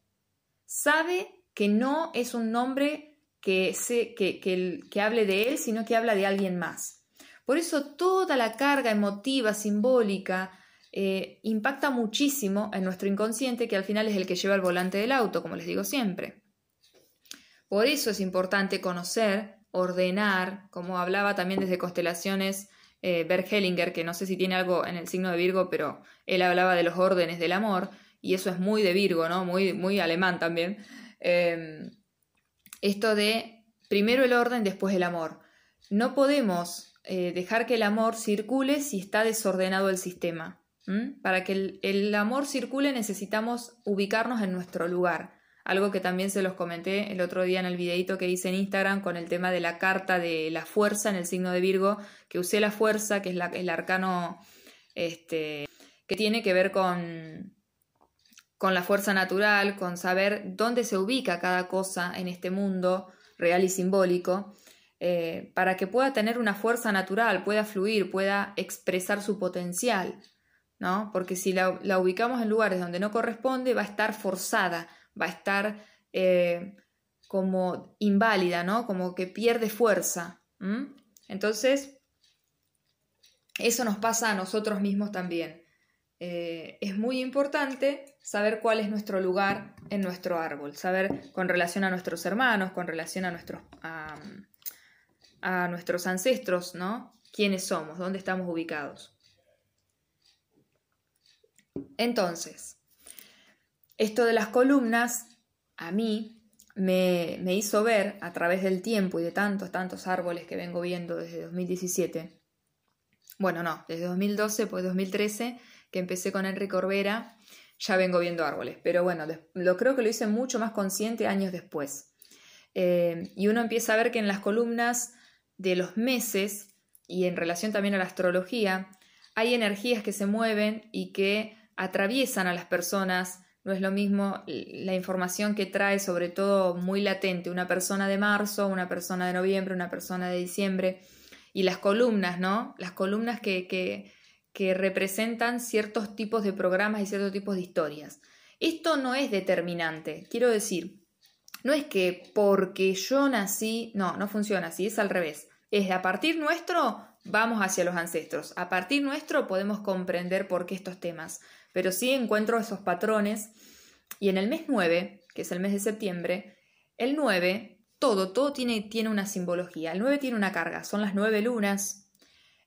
Sabe que no es un nombre que, se, que, que hable de él, sino que habla de alguien más. Por eso toda la carga emotiva, simbólica, eh, impacta muchísimo en nuestro inconsciente, que al final es el que lleva el volante del auto, como les digo siempre. Por eso es importante conocer, ordenar, como hablaba también desde constelaciones eh, Hellinger, que no sé si tiene algo en el signo de Virgo, pero él hablaba de los órdenes del amor, y eso es muy de Virgo, ¿no? Muy, muy alemán también. Em, esto de primero el orden, después el amor. No podemos eh, dejar que el amor circule si está desordenado el sistema. Para que el, amor circule necesitamos ubicarnos en nuestro lugar algo que también se los comenté el otro día en el videito que hice en Instagram con el tema de la carta de la fuerza en el signo de Virgo, que usé la fuerza, que es la, el arcano este, que tiene que ver con, con la fuerza natural, con saber dónde se ubica cada cosa en este mundo real y simbólico, eh, para que pueda tener una fuerza natural, pueda fluir, pueda expresar su potencial, ¿no? Porque si la, ubicamos en lugares donde no corresponde, va a estar forzada, va a estar eh, como inválida, ¿no? Como que pierde fuerza. Entonces, eso nos pasa a nosotros mismos también. Eh, es muy importante saber cuál es nuestro lugar en nuestro árbol, saber con relación a nuestros hermanos, con relación a nuestros, ancestros, ¿no? ¿Quiénes somos? ¿Dónde estamos ubicados? Entonces, esto de las columnas, a mí me, me, hizo ver a través del tiempo y de tantos, tantos árboles que vengo viendo desde 2017, bueno, no, desde 2012, pues 2013, que empecé con Enrique Corbera, ya vengo viendo árboles, pero bueno, lo creo que lo hice mucho más consciente años después. Eh, y uno empieza a ver que en las columnas de los meses y en relación también a la astrología, hay energías que se mueven y que atraviesan a las personas. No es lo mismo la información que trae, sobre todo muy latente, una persona de marzo, una persona de noviembre, una persona de diciembre. Y las columnas, ¿no? Las columnas que, que, que representan ciertos tipos de programas y ciertos tipos de historias. Esto no es determinante. Quiero decir, no es que porque yo nací, no, no funciona así, es al revés. Es a partir nuestro vamos hacia los ancestros. A partir nuestro podemos comprender por qué estos temas. Pero sí encuentro esos patrones. Y en el mes 9, que es el mes de septiembre, el 9, todo, todo tiene, tiene una simbología. El 9 tiene una carga. Son las nueve lunas.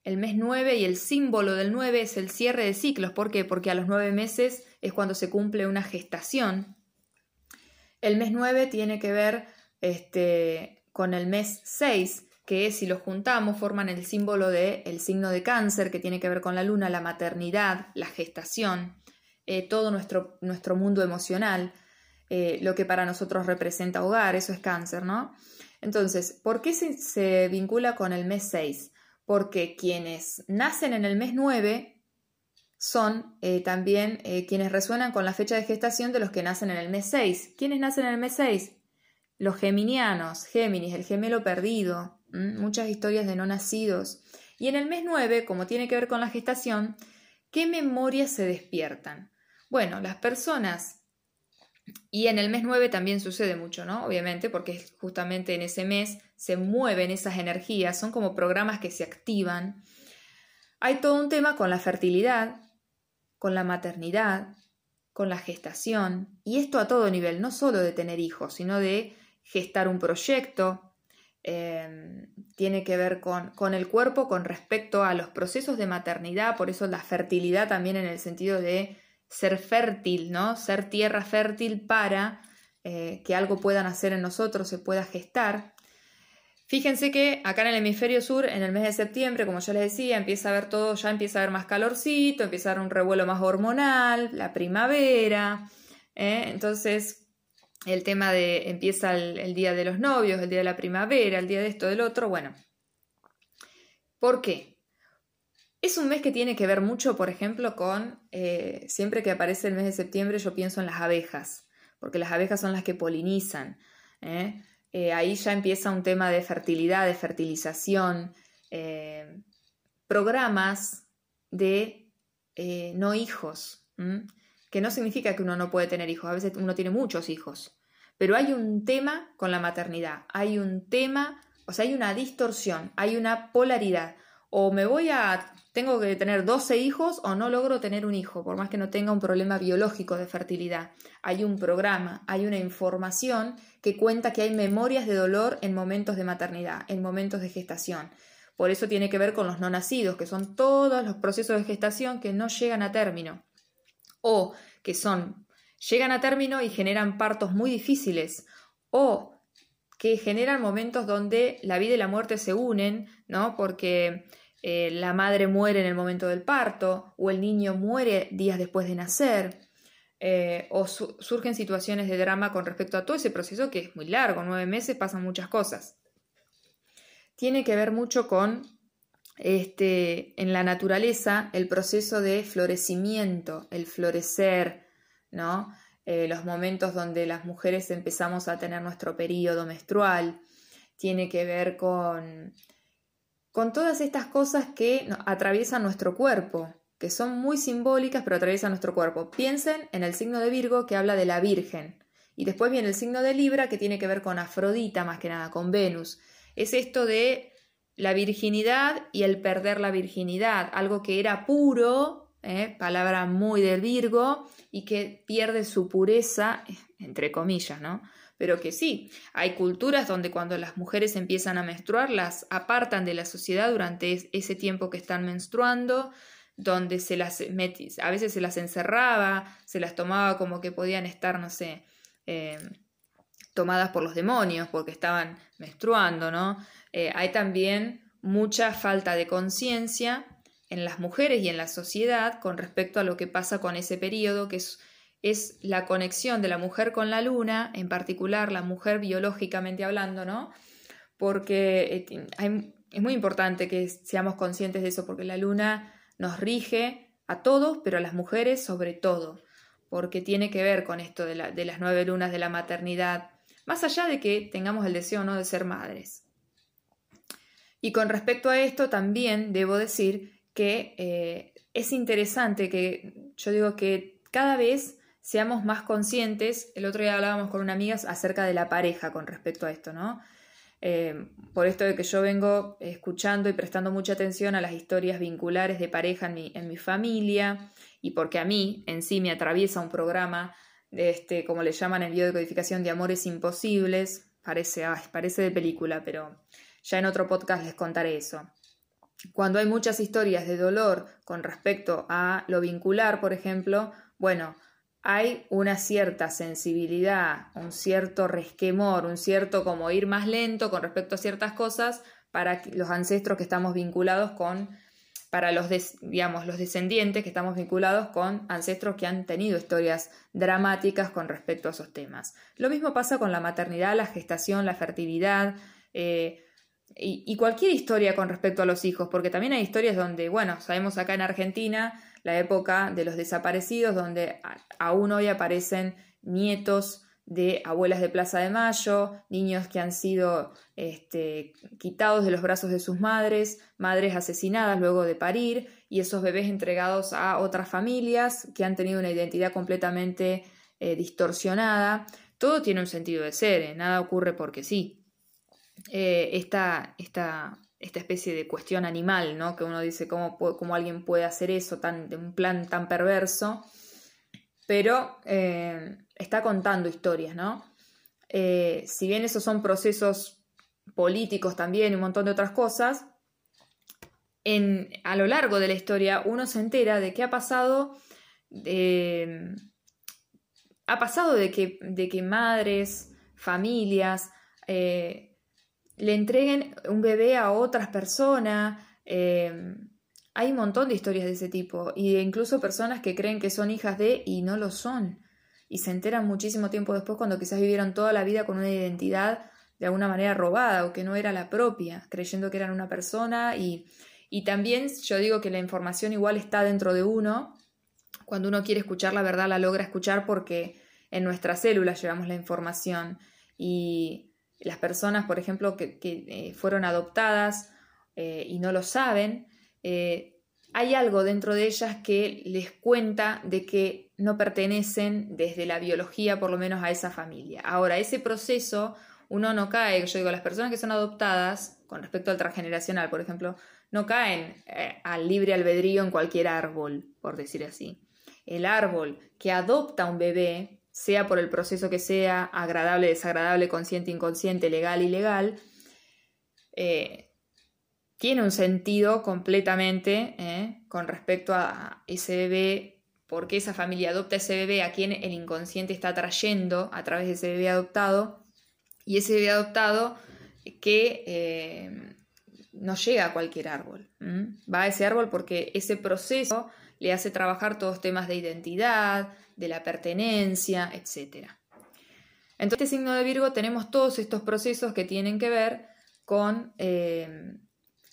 El mes 9 y el símbolo del 9 es el cierre de ciclos. ¿Por qué? Porque a los nueve meses es cuando se cumple una gestación. El mes 9 tiene que ver este, con el mes 6, que si los juntamos forman el símbolo del el signo de cáncer, que tiene que ver con la luna, la maternidad, la gestación, eh, todo nuestro, nuestro, mundo emocional, eh, lo que para nosotros representa hogar, eso es cáncer, ¿no? Entonces, ¿por qué se, se vincula con el mes 6? Porque quienes nacen en el mes 9 son eh, también eh, quienes resuenan con la fecha de gestación de los que nacen en el mes 6. ¿Quiénes nacen en el mes 6? Los geminianos, Géminis, el gemelo perdido, muchas historias de no nacidos. Y en el mes 9, como tiene que ver con la gestación, ¿qué memorias se despiertan? Bueno, las personas, y en el mes 9 también sucede mucho, ¿no? Obviamente, porque justamente en ese mes se mueven esas energías, son como programas que se activan. Hay todo un tema con la fertilidad, con la maternidad, con la gestación, y esto a todo nivel, no solo de tener hijos, sino de gestar un proyecto, em, tiene que ver con, con, el cuerpo con respecto a los procesos de maternidad, por eso la fertilidad también en el sentido de ser fértil, ¿no? Ser tierra fértil para eh, que algo pueda nacer en nosotros, se pueda gestar. Fíjense que acá en el hemisferio sur, en el mes de septiembre, como ya les decía, empieza a haber todo, ya empieza a haber más calorcito, empieza a haber un revuelo más hormonal, la primavera. ¿eh? Entonces, el tema de empieza el, día de los novios, el día de la primavera, el día de esto, del otro. Bueno, ¿por qué? Es un mes que tiene que ver mucho, por ejemplo, con, eh, siempre que aparece el mes de septiembre, yo pienso en las abejas, porque las abejas son las que polinizan. ¿eh? Eh, ahí ya empieza un tema de fertilidad, de fertilización, programas de no hijos, que no significa que uno no puede tener hijos, a veces uno tiene muchos hijos, pero hay un tema con la maternidad, hay un tema, o sea, hay una distorsión, hay una polaridad, o me voy a tengo que tener 12 hijos o no logro tener un hijo, por más que no tenga un problema biológico de fertilidad. Hay un programa, hay una información que cuenta que hay memorias de dolor en momentos de maternidad, en momentos de gestación. Por eso tiene que ver con los no nacidos, que son todos los procesos de gestación que no llegan a término o que son llegan a término y generan partos muy difíciles o que generan momentos donde la vida y la muerte se unen, ¿no? Porque eh, la madre muere en el momento del parto o el niño muere días después de nacer. Eh, o surgen situaciones de drama con respecto a todo ese proceso que es muy largo, nueve meses pasan muchas cosas. Tiene que ver mucho con este, en la naturaleza el proceso de florecimiento, el florecer, ¿no? Eh, los momentos donde las mujeres empezamos a tener nuestro periodo menstrual, tiene que ver con con todas estas cosas que atraviesan nuestro cuerpo, que son muy simbólicas pero atraviesan nuestro cuerpo. Piensen en el signo de Virgo que habla de la Virgen. Y después viene el signo de Libra que tiene que ver con Afrodita más que nada, con Venus. Es esto de la virginidad y el perder la virginidad, algo que era puro, ¿eh? palabra muy del Virgo, y que pierde su pureza, [laughs] entre comillas, ¿no? Pero que sí, hay culturas donde cuando las mujeres empiezan a menstruar las apartan de la sociedad durante ese tiempo que están menstruando, donde se las a veces se las encerraba, se las tomaba como que podían estar, no sé, eh, tomadas por los demonios porque estaban menstruando, ¿no? Eh, hay también mucha falta de conciencia en las mujeres y en la sociedad con respecto a lo que pasa con ese periodo, que es, es la conexión de la mujer con la luna, en particular la mujer biológicamente hablando, ¿no? Porque eh, es muy importante que seamos conscientes de eso, porque la luna nos rige a todos, pero a las mujeres sobre todo, porque tiene que ver con esto de, de las nueve lunas de la maternidad, más allá de que tengamos el deseo no de ser madres. Y con respecto a esto también debo decir que eh, es interesante que yo digo que cada vez seamos más conscientes, el otro día hablábamos con una amiga acerca de la pareja con respecto a esto, ¿no? Eh, por esto de que yo vengo escuchando y prestando mucha atención a las historias vinculares de pareja en mi, en mi familia y porque a mí en sí me atraviesa un programa de este, como le llaman en biodecodificación de amores imposibles, parece, parece de película, pero ya en otro podcast les contaré eso. Cuando hay muchas historias de dolor con respecto a lo vincular, por ejemplo, bueno, hay una cierta sensibilidad, un cierto resquemor, un cierto como ir más lento con respecto a ciertas cosas para los ancestros que estamos vinculados con, para los, digamos, los descendientes que estamos vinculados con ancestros que han tenido historias dramáticas con respecto a esos temas. Lo mismo pasa con la maternidad, la gestación, la fertilidad. Eh, y, cualquier historia con respecto a los hijos, porque también hay historias donde, bueno, sabemos acá en Argentina la época de los desaparecidos, donde aún hoy aparecen nietos de abuelas de Plaza de Mayo, niños que han sido este, quitados de los brazos de sus madres, madres asesinadas luego de parir, y esos bebés entregados a otras familias que han tenido una identidad completamente eh, distorsionada. Todo tiene un sentido de ser, ¿eh? nada ocurre porque sí. Eh, esta, especie de cuestión animal, ¿no? Que uno dice cómo, cómo alguien puede hacer eso tan, de un plan tan perverso, pero eh, está contando historias, ¿no? Eh, si bien esos son procesos políticos también y un montón de otras cosas, en, a lo largo de la historia uno se entera de qué ha pasado, ha pasado de que, de que madres, familias, le entreguen un bebé a otras personas. Eh, hay un montón de historias de ese tipo, y incluso personas que creen que son hijas de y no lo son, y se enteran muchísimo tiempo después cuando quizás vivieron toda la vida con una identidad de alguna manera robada o que no era la propia, creyendo que eran una persona y, y también yo digo que la información igual está dentro de uno, cuando uno quiere escuchar la verdad la logra escuchar porque en nuestras células llevamos la información y las personas, por ejemplo, que, eh, fueron adoptadas eh, y no lo saben, eh, hay algo dentro de ellas que les cuenta de que no pertenecen desde la biología, por lo menos, a esa familia. Ahora, ese proceso, uno no cae, yo digo, las personas que son adoptadas, con respecto al transgeneracional, por ejemplo, no caen al libre albedrío en cualquier árbol, por decir así. El árbol que adopta un bebé sea por el proceso que sea, agradable, desagradable, consciente, inconsciente, legal, ilegal, eh, tiene un sentido completamente eh, con respecto a ese bebé, porque esa familia adopta ese bebé a quien el inconsciente está trayendo a través de ese bebé adoptado, y ese bebé adoptado que eh, no llega a cualquier árbol, va a ese árbol porque ese proceso le hace trabajar todos temas de identidad, de la pertenencia, etc. Entonces, este signo de Virgo tenemos todos estos procesos que tienen que ver con, eh,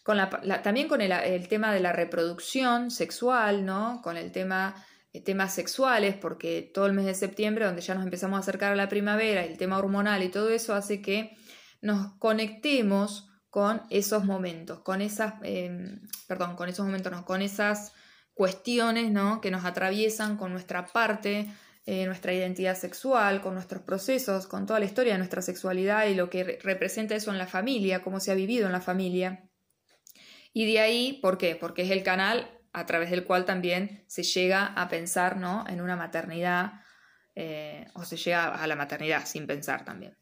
con también con el, tema de la reproducción sexual, ¿no? con el tema eh, temas sexuales, porque todo el mes de septiembre, donde ya nos empezamos a acercar a la primavera, el tema hormonal y todo eso hace que nos conectemos con esos momentos, con esas, em, perdón, con esos momentos, no, con esas cuestiones ¿no? que nos atraviesan con nuestra parte, eh, nuestra identidad sexual, con nuestros procesos, con toda la historia de nuestra sexualidad y lo que representa eso en la familia, cómo se ha vivido en la familia. Y de ahí, ¿por qué? Porque es el canal a través del cual también se llega a pensar ¿no? en una maternidad eh, o se llega a la maternidad sin pensar también.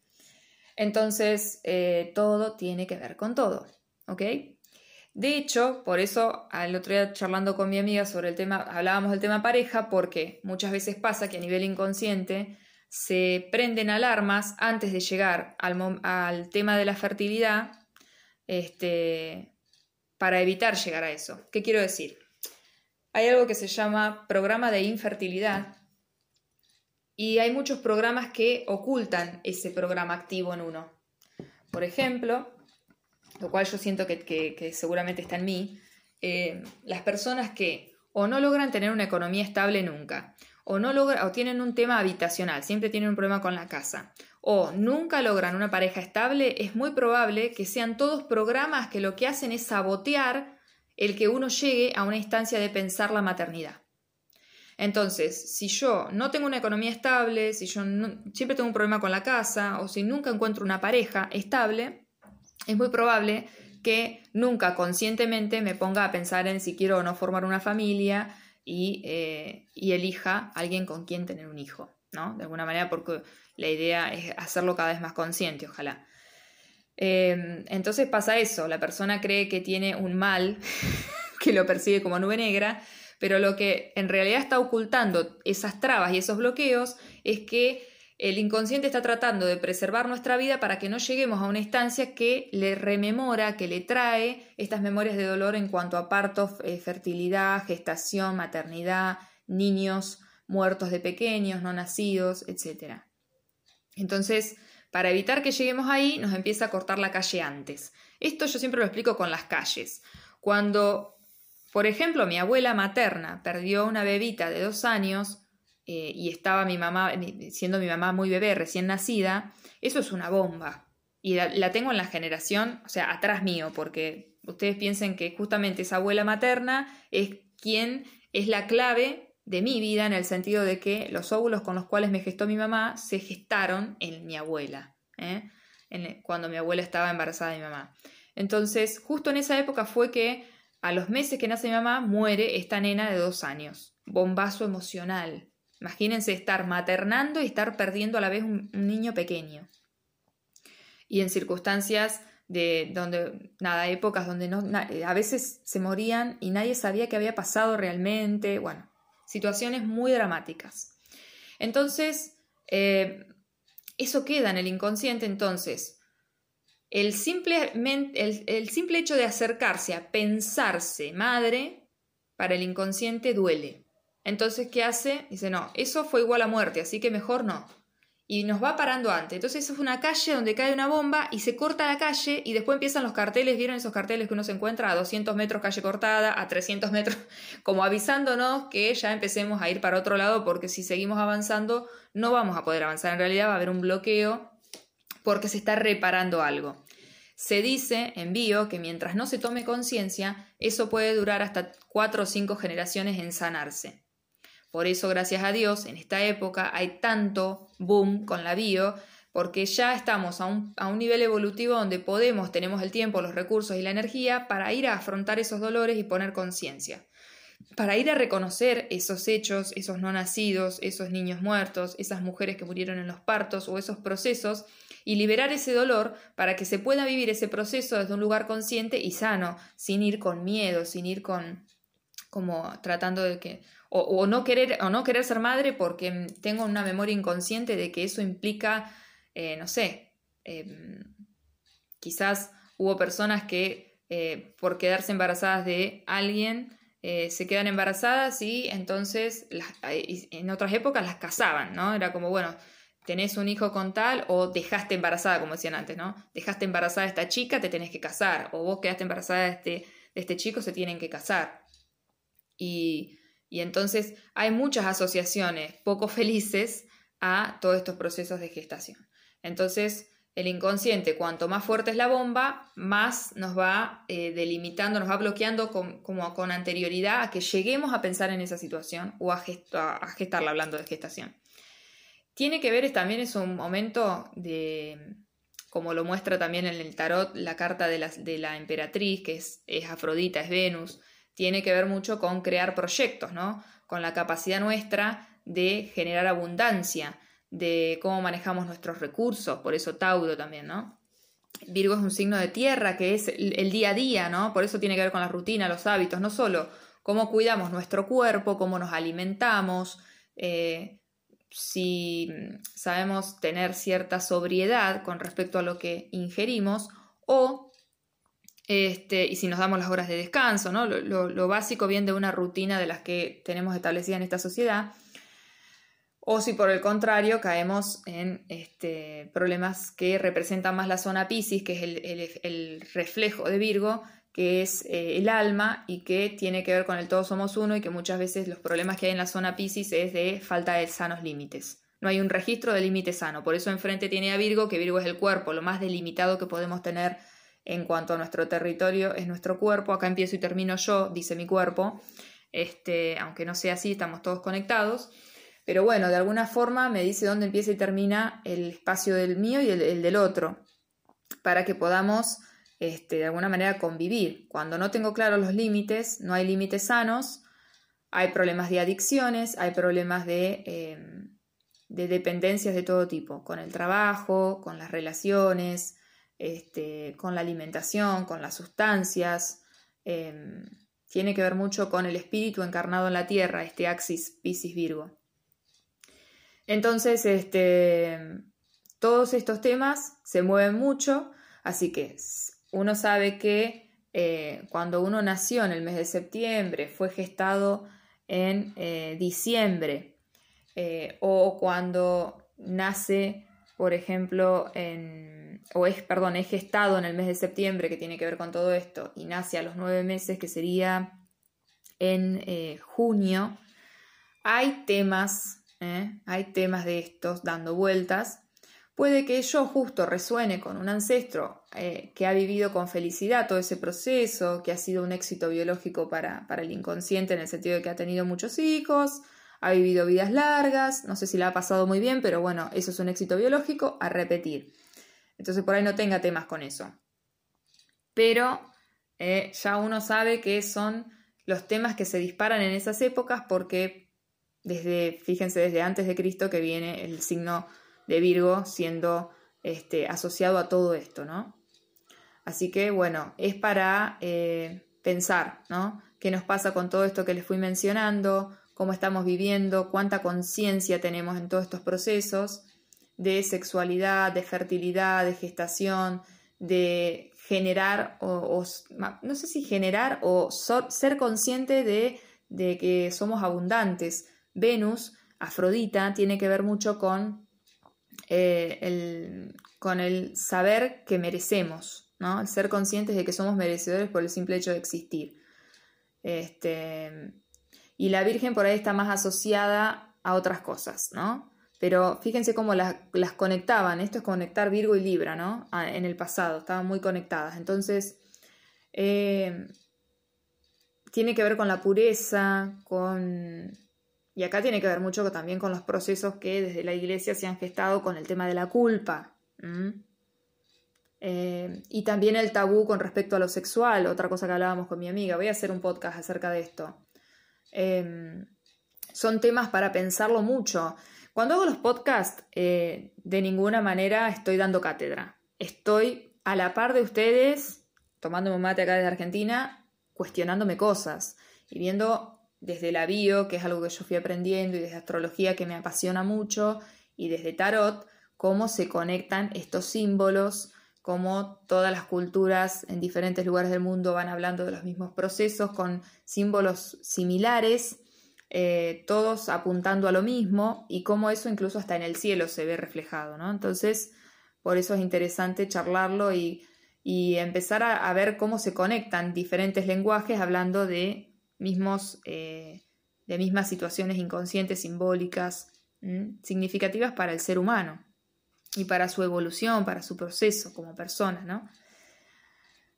Entonces, eh, todo tiene que ver con todo, ¿ok? De hecho, por eso al otro día charlando con mi amiga sobre el tema, hablábamos del tema pareja, porque muchas veces pasa que a nivel inconsciente se prenden alarmas antes de llegar al, al tema de la fertilidad este, para evitar llegar a eso. ¿Qué quiero decir? Hay algo que se llama programa de infertilidad y hay muchos programas que ocultan ese programa activo en uno. Por ejemplo, lo cual yo siento que, seguramente está en mí, eh, las personas que o no logran tener una economía estable nunca, o no logran, o tienen un tema habitacional, siempre tienen un problema con la casa, o nunca logran una pareja estable, es muy probable que sean todos programas que lo que hacen es sabotear el que uno llegue a una instancia de pensar la maternidad. Entonces, si yo no tengo una economía estable, si yo siempre tengo un problema con la casa, o si nunca encuentro una pareja estable, es muy probable que nunca conscientemente me ponga a pensar en si quiero o no formar una familia y, eh, elija alguien con quien tener un hijo, ¿no? De alguna manera, porque la idea es hacerlo cada vez más consciente, ojalá. Em, entonces pasa eso, la persona cree que tiene un mal [laughs] que lo percibe como nube negra, pero lo que en realidad está ocultando esas trabas y esos bloqueos es que el inconsciente está tratando de preservar nuestra vida para que no lleguemos a una instancia que le rememora, que le trae estas memorias de dolor en cuanto a parto, eh, fertilidad, gestación, maternidad, niños muertos de pequeños, no nacidos, etc. Entonces, para evitar que lleguemos ahí, nos empieza a cortar la calle antes. Esto yo siempre lo explico con las calles. Cuando, por ejemplo, mi abuela materna perdió una bebita de dos años, eh, y estaba mi mamá, siendo mi mamá muy bebé, recién nacida, eso es una bomba. Y la, tengo en la generación, o sea, atrás mío, porque ustedes piensen que justamente esa abuela materna es quien es la clave de mi vida en el sentido de que los óvulos con los cuales me gestó mi mamá se gestaron en mi abuela, ¿eh? cuando mi abuela estaba embarazada de mi mamá. Entonces, justo en esa época fue que a los meses que nace mi mamá muere esta nena de dos años. Bombazo emocional. Imagínense estar maternando y estar perdiendo a la vez un, niño pequeño. Y en circunstancias de donde, nada, épocas donde no, a veces se morían y nadie sabía qué había pasado realmente. Bueno, situaciones muy dramáticas. Entonces, eh, eso queda en el inconsciente. Entonces, el simple, el simple hecho de acercarse a pensarse madre, para el inconsciente duele. Entonces, ¿qué hace? Dice, no, eso fue igual a muerte, así que mejor no. Y nos va parando antes. Entonces, eso es una calle donde cae una bomba y se corta la calle y después empiezan los carteles. ¿Vieron esos carteles que uno se encuentra a 200 metros calle cortada, a 300 metros? [laughs] Como avisándonos que ya empecemos a ir para otro lado porque si seguimos avanzando no vamos a poder avanzar. En realidad va a haber un bloqueo porque se está reparando algo. Se dice en bio que mientras no se tome conciencia, eso puede durar hasta cuatro o cinco generaciones en sanarse. Por eso, gracias a Dios, en esta época hay tanto boom con la bio, porque ya estamos a un, nivel evolutivo donde podemos, tenemos el tiempo, los recursos y la energía para ir a afrontar esos dolores y poner conciencia. Para ir a reconocer esos hechos, esos no nacidos, esos niños muertos, esas mujeres que murieron en los partos o esos procesos, y liberar ese dolor para que se pueda vivir ese proceso desde un lugar consciente y sano, sin ir con miedo, sin ir con como tratando de que o, no querer, o no querer ser madre porque tengo una memoria inconsciente de que eso implica, eh, no sé, em, quizás hubo personas que eh, por quedarse embarazadas de alguien eh, se quedan embarazadas y entonces en otras épocas las casaban, ¿no? Era como, bueno, tenés un hijo con tal o dejaste embarazada, como decían antes, ¿no? Dejaste embarazada a esta chica, te tenés que casar, o vos quedaste embarazada de este, de este chico, se tienen que casar. Y y entonces hay muchas asociaciones poco [laughs] felices a todos estos procesos de gestación. Entonces, el inconsciente, cuanto más fuerte es la bomba, más nos va eh, delimitando, nos va bloqueando con, como con anterioridad a que lleguemos a pensar en esa situación o a, gestarla hablando de gestación. Tiene que ver también es un momento de, como lo muestra también en el tarot la carta de la, emperatriz, que es, es Afrodita, es Venus, tiene que ver mucho con crear proyectos, ¿no? Con la capacidad nuestra de generar abundancia, de cómo manejamos nuestros recursos, por eso Tauro también, ¿no? Virgo es un signo de tierra, que es el, día a día, ¿no? Por eso tiene que ver con la rutina, los hábitos, no solo cómo cuidamos nuestro cuerpo, cómo nos alimentamos, eh, si sabemos tener cierta sobriedad con respecto a lo que ingerimos, o este, y si nos damos las horas de descanso, ¿no? Lo, lo, básico bien de una rutina de las que tenemos establecida en esta sociedad, o si por el contrario caemos en este, problemas que representan más la zona Pisces, que es el, reflejo de Virgo, que es eh, el alma y que tiene que ver con el todos somos uno y que muchas veces los problemas que hay en la zona Pisces es de falta de sanos límites. No hay un registro de límite sano, por eso enfrente tiene a Virgo, que Virgo es el cuerpo, lo más delimitado que podemos tener en cuanto a nuestro territorio es nuestro cuerpo, acá empiezo y termino yo, dice mi cuerpo, este, aunque no sea así, estamos todos conectados. Pero bueno, de alguna forma me dice dónde empieza y termina el espacio del mío y el, del otro, para que podamos este, de alguna manera convivir. Cuando no tengo claros los límites, no hay límites sanos, hay problemas de adicciones, hay problemas de, em, de dependencias de todo tipo, con el trabajo, con las relaciones, este, con la alimentación, con las sustancias. Em, tiene que ver mucho con el espíritu encarnado en la tierra, este axis Piscis Virgo. Entonces, este, todos estos temas se mueven mucho, así que uno sabe que eh, cuando uno nació en el mes de septiembre, fue gestado en eh, diciembre, eh, o cuando nace, por ejemplo, en, o es, perdón, es gestado en el mes de septiembre, que tiene que ver con todo esto, y nace a los nueve meses, que sería en junio, hay temas hay temas de estos dando vueltas, puede que yo justo resuene con un ancestro eh, que ha vivido con felicidad todo ese proceso, que ha sido un éxito biológico para, para el inconsciente en el sentido de que ha tenido muchos hijos, ha vivido vidas largas, no sé si le ha pasado muy bien, pero bueno, eso es un éxito biológico a repetir. Entonces por ahí no tenga temas con eso. Pero eh, ya uno sabe que son los temas que se disparan en esas épocas porque desde, fíjense, desde antes de Cristo que viene el signo de Virgo siendo este, asociado a todo esto, ¿no? Así que bueno, es para eh, pensar, ¿no? ¿Qué nos pasa con todo esto que les fui mencionando? ¿Cómo estamos viviendo? ¿Cuánta conciencia tenemos en todos estos procesos de sexualidad, de fertilidad, de gestación, de generar o, no sé si generar o ser consciente de, de que somos abundantes, Venus, Afrodita, tiene que ver mucho con, eh, el, con el saber que merecemos, ¿no? El ser conscientes de que somos merecedores por el simple hecho de existir. Este, y la Virgen por ahí está más asociada a otras cosas, ¿no? Pero fíjense cómo las, conectaban. Esto es conectar Virgo y Libra, ¿no? Ah, en el pasado, estaban muy conectadas. Entonces, eh, tiene que ver con la pureza, con y acá tiene que ver mucho también con los procesos que desde la iglesia se han gestado con el tema de la culpa. Eh, y también el tabú con respecto a lo sexual, otra cosa que hablábamos con mi amiga. Voy a hacer un podcast acerca de esto. Em, son temas para pensarlo mucho. Cuando hago los podcasts, eh, de ninguna manera estoy dando cátedra. Estoy a la par de ustedes, tomando un mate acá desde Argentina, cuestionándome cosas y viendo desde la bio, que es algo que yo fui aprendiendo, y desde astrología, que me apasiona mucho, y desde tarot, cómo se conectan estos símbolos, cómo todas las culturas en diferentes lugares del mundo van hablando de los mismos procesos, con símbolos similares, eh, todos apuntando a lo mismo, y cómo eso incluso hasta en el cielo se ve reflejado, ¿no? Entonces, por eso es interesante charlarlo y, empezar a ver cómo se conectan diferentes lenguajes hablando de mismos, eh, de mismas situaciones inconscientes, simbólicas, significativas para el ser humano y para su evolución, para su proceso como persona, ¿no?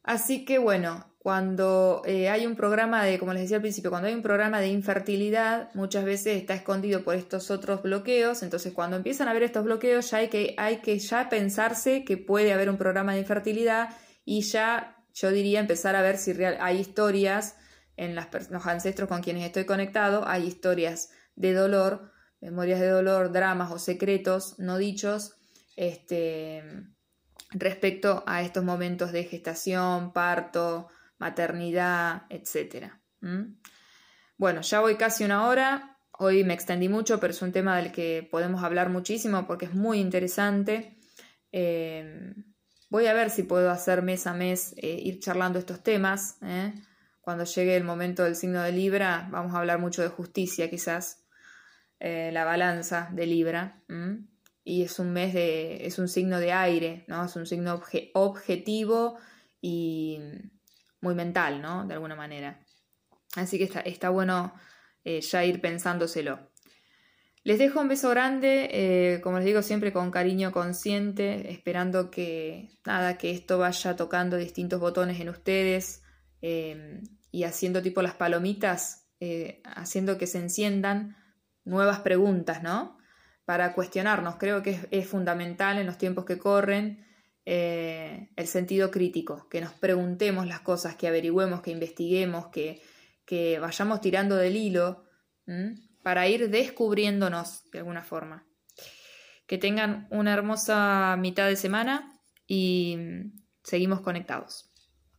Así que bueno, cuando eh, hay un programa de, como les decía al principio, cuando hay un programa de infertilidad, muchas veces está escondido por estos otros bloqueos, entonces cuando empiezan a haber estos bloqueos ya hay que, hay que ya pensarse que puede haber un programa de infertilidad y ya yo diría empezar a ver si real, hay historias en los ancestros con quienes estoy conectado hay historias de dolor, memorias de dolor, dramas o secretos no dichos, este, respecto a estos momentos de gestación, parto, maternidad, etc. Bueno, ya voy casi una hora. Hoy me extendí mucho, pero es un tema del que podemos hablar muchísimo porque es muy interesante. Eh, voy a ver si puedo hacer mes a mes, eh, ir charlando estos temas. ¿eh? Cuando llegue el momento del signo de Libra, vamos a hablar mucho de justicia, quizás. la balanza de Libra y es un mes de, es un signo de aire, ¿no? Es un signo objetivo y muy mental, ¿no? De alguna manera. Así que está, está bueno eh, ya ir pensándoselo. Les dejo un beso grande, eh, como les digo siempre con cariño consciente, esperando que nada, que esto vaya tocando distintos botones en ustedes eh, y haciendo tipo las palomitas, haciendo que se enciendan nuevas preguntas, ¿no? para cuestionarnos. Creo que es, fundamental en los tiempos que corren eh, el sentido crítico, que nos preguntemos las cosas, que averigüemos, que investiguemos, que, que vayamos tirando del hilo para ir descubriéndonos de alguna forma. Que tengan una hermosa mitad de semana y seguimos conectados.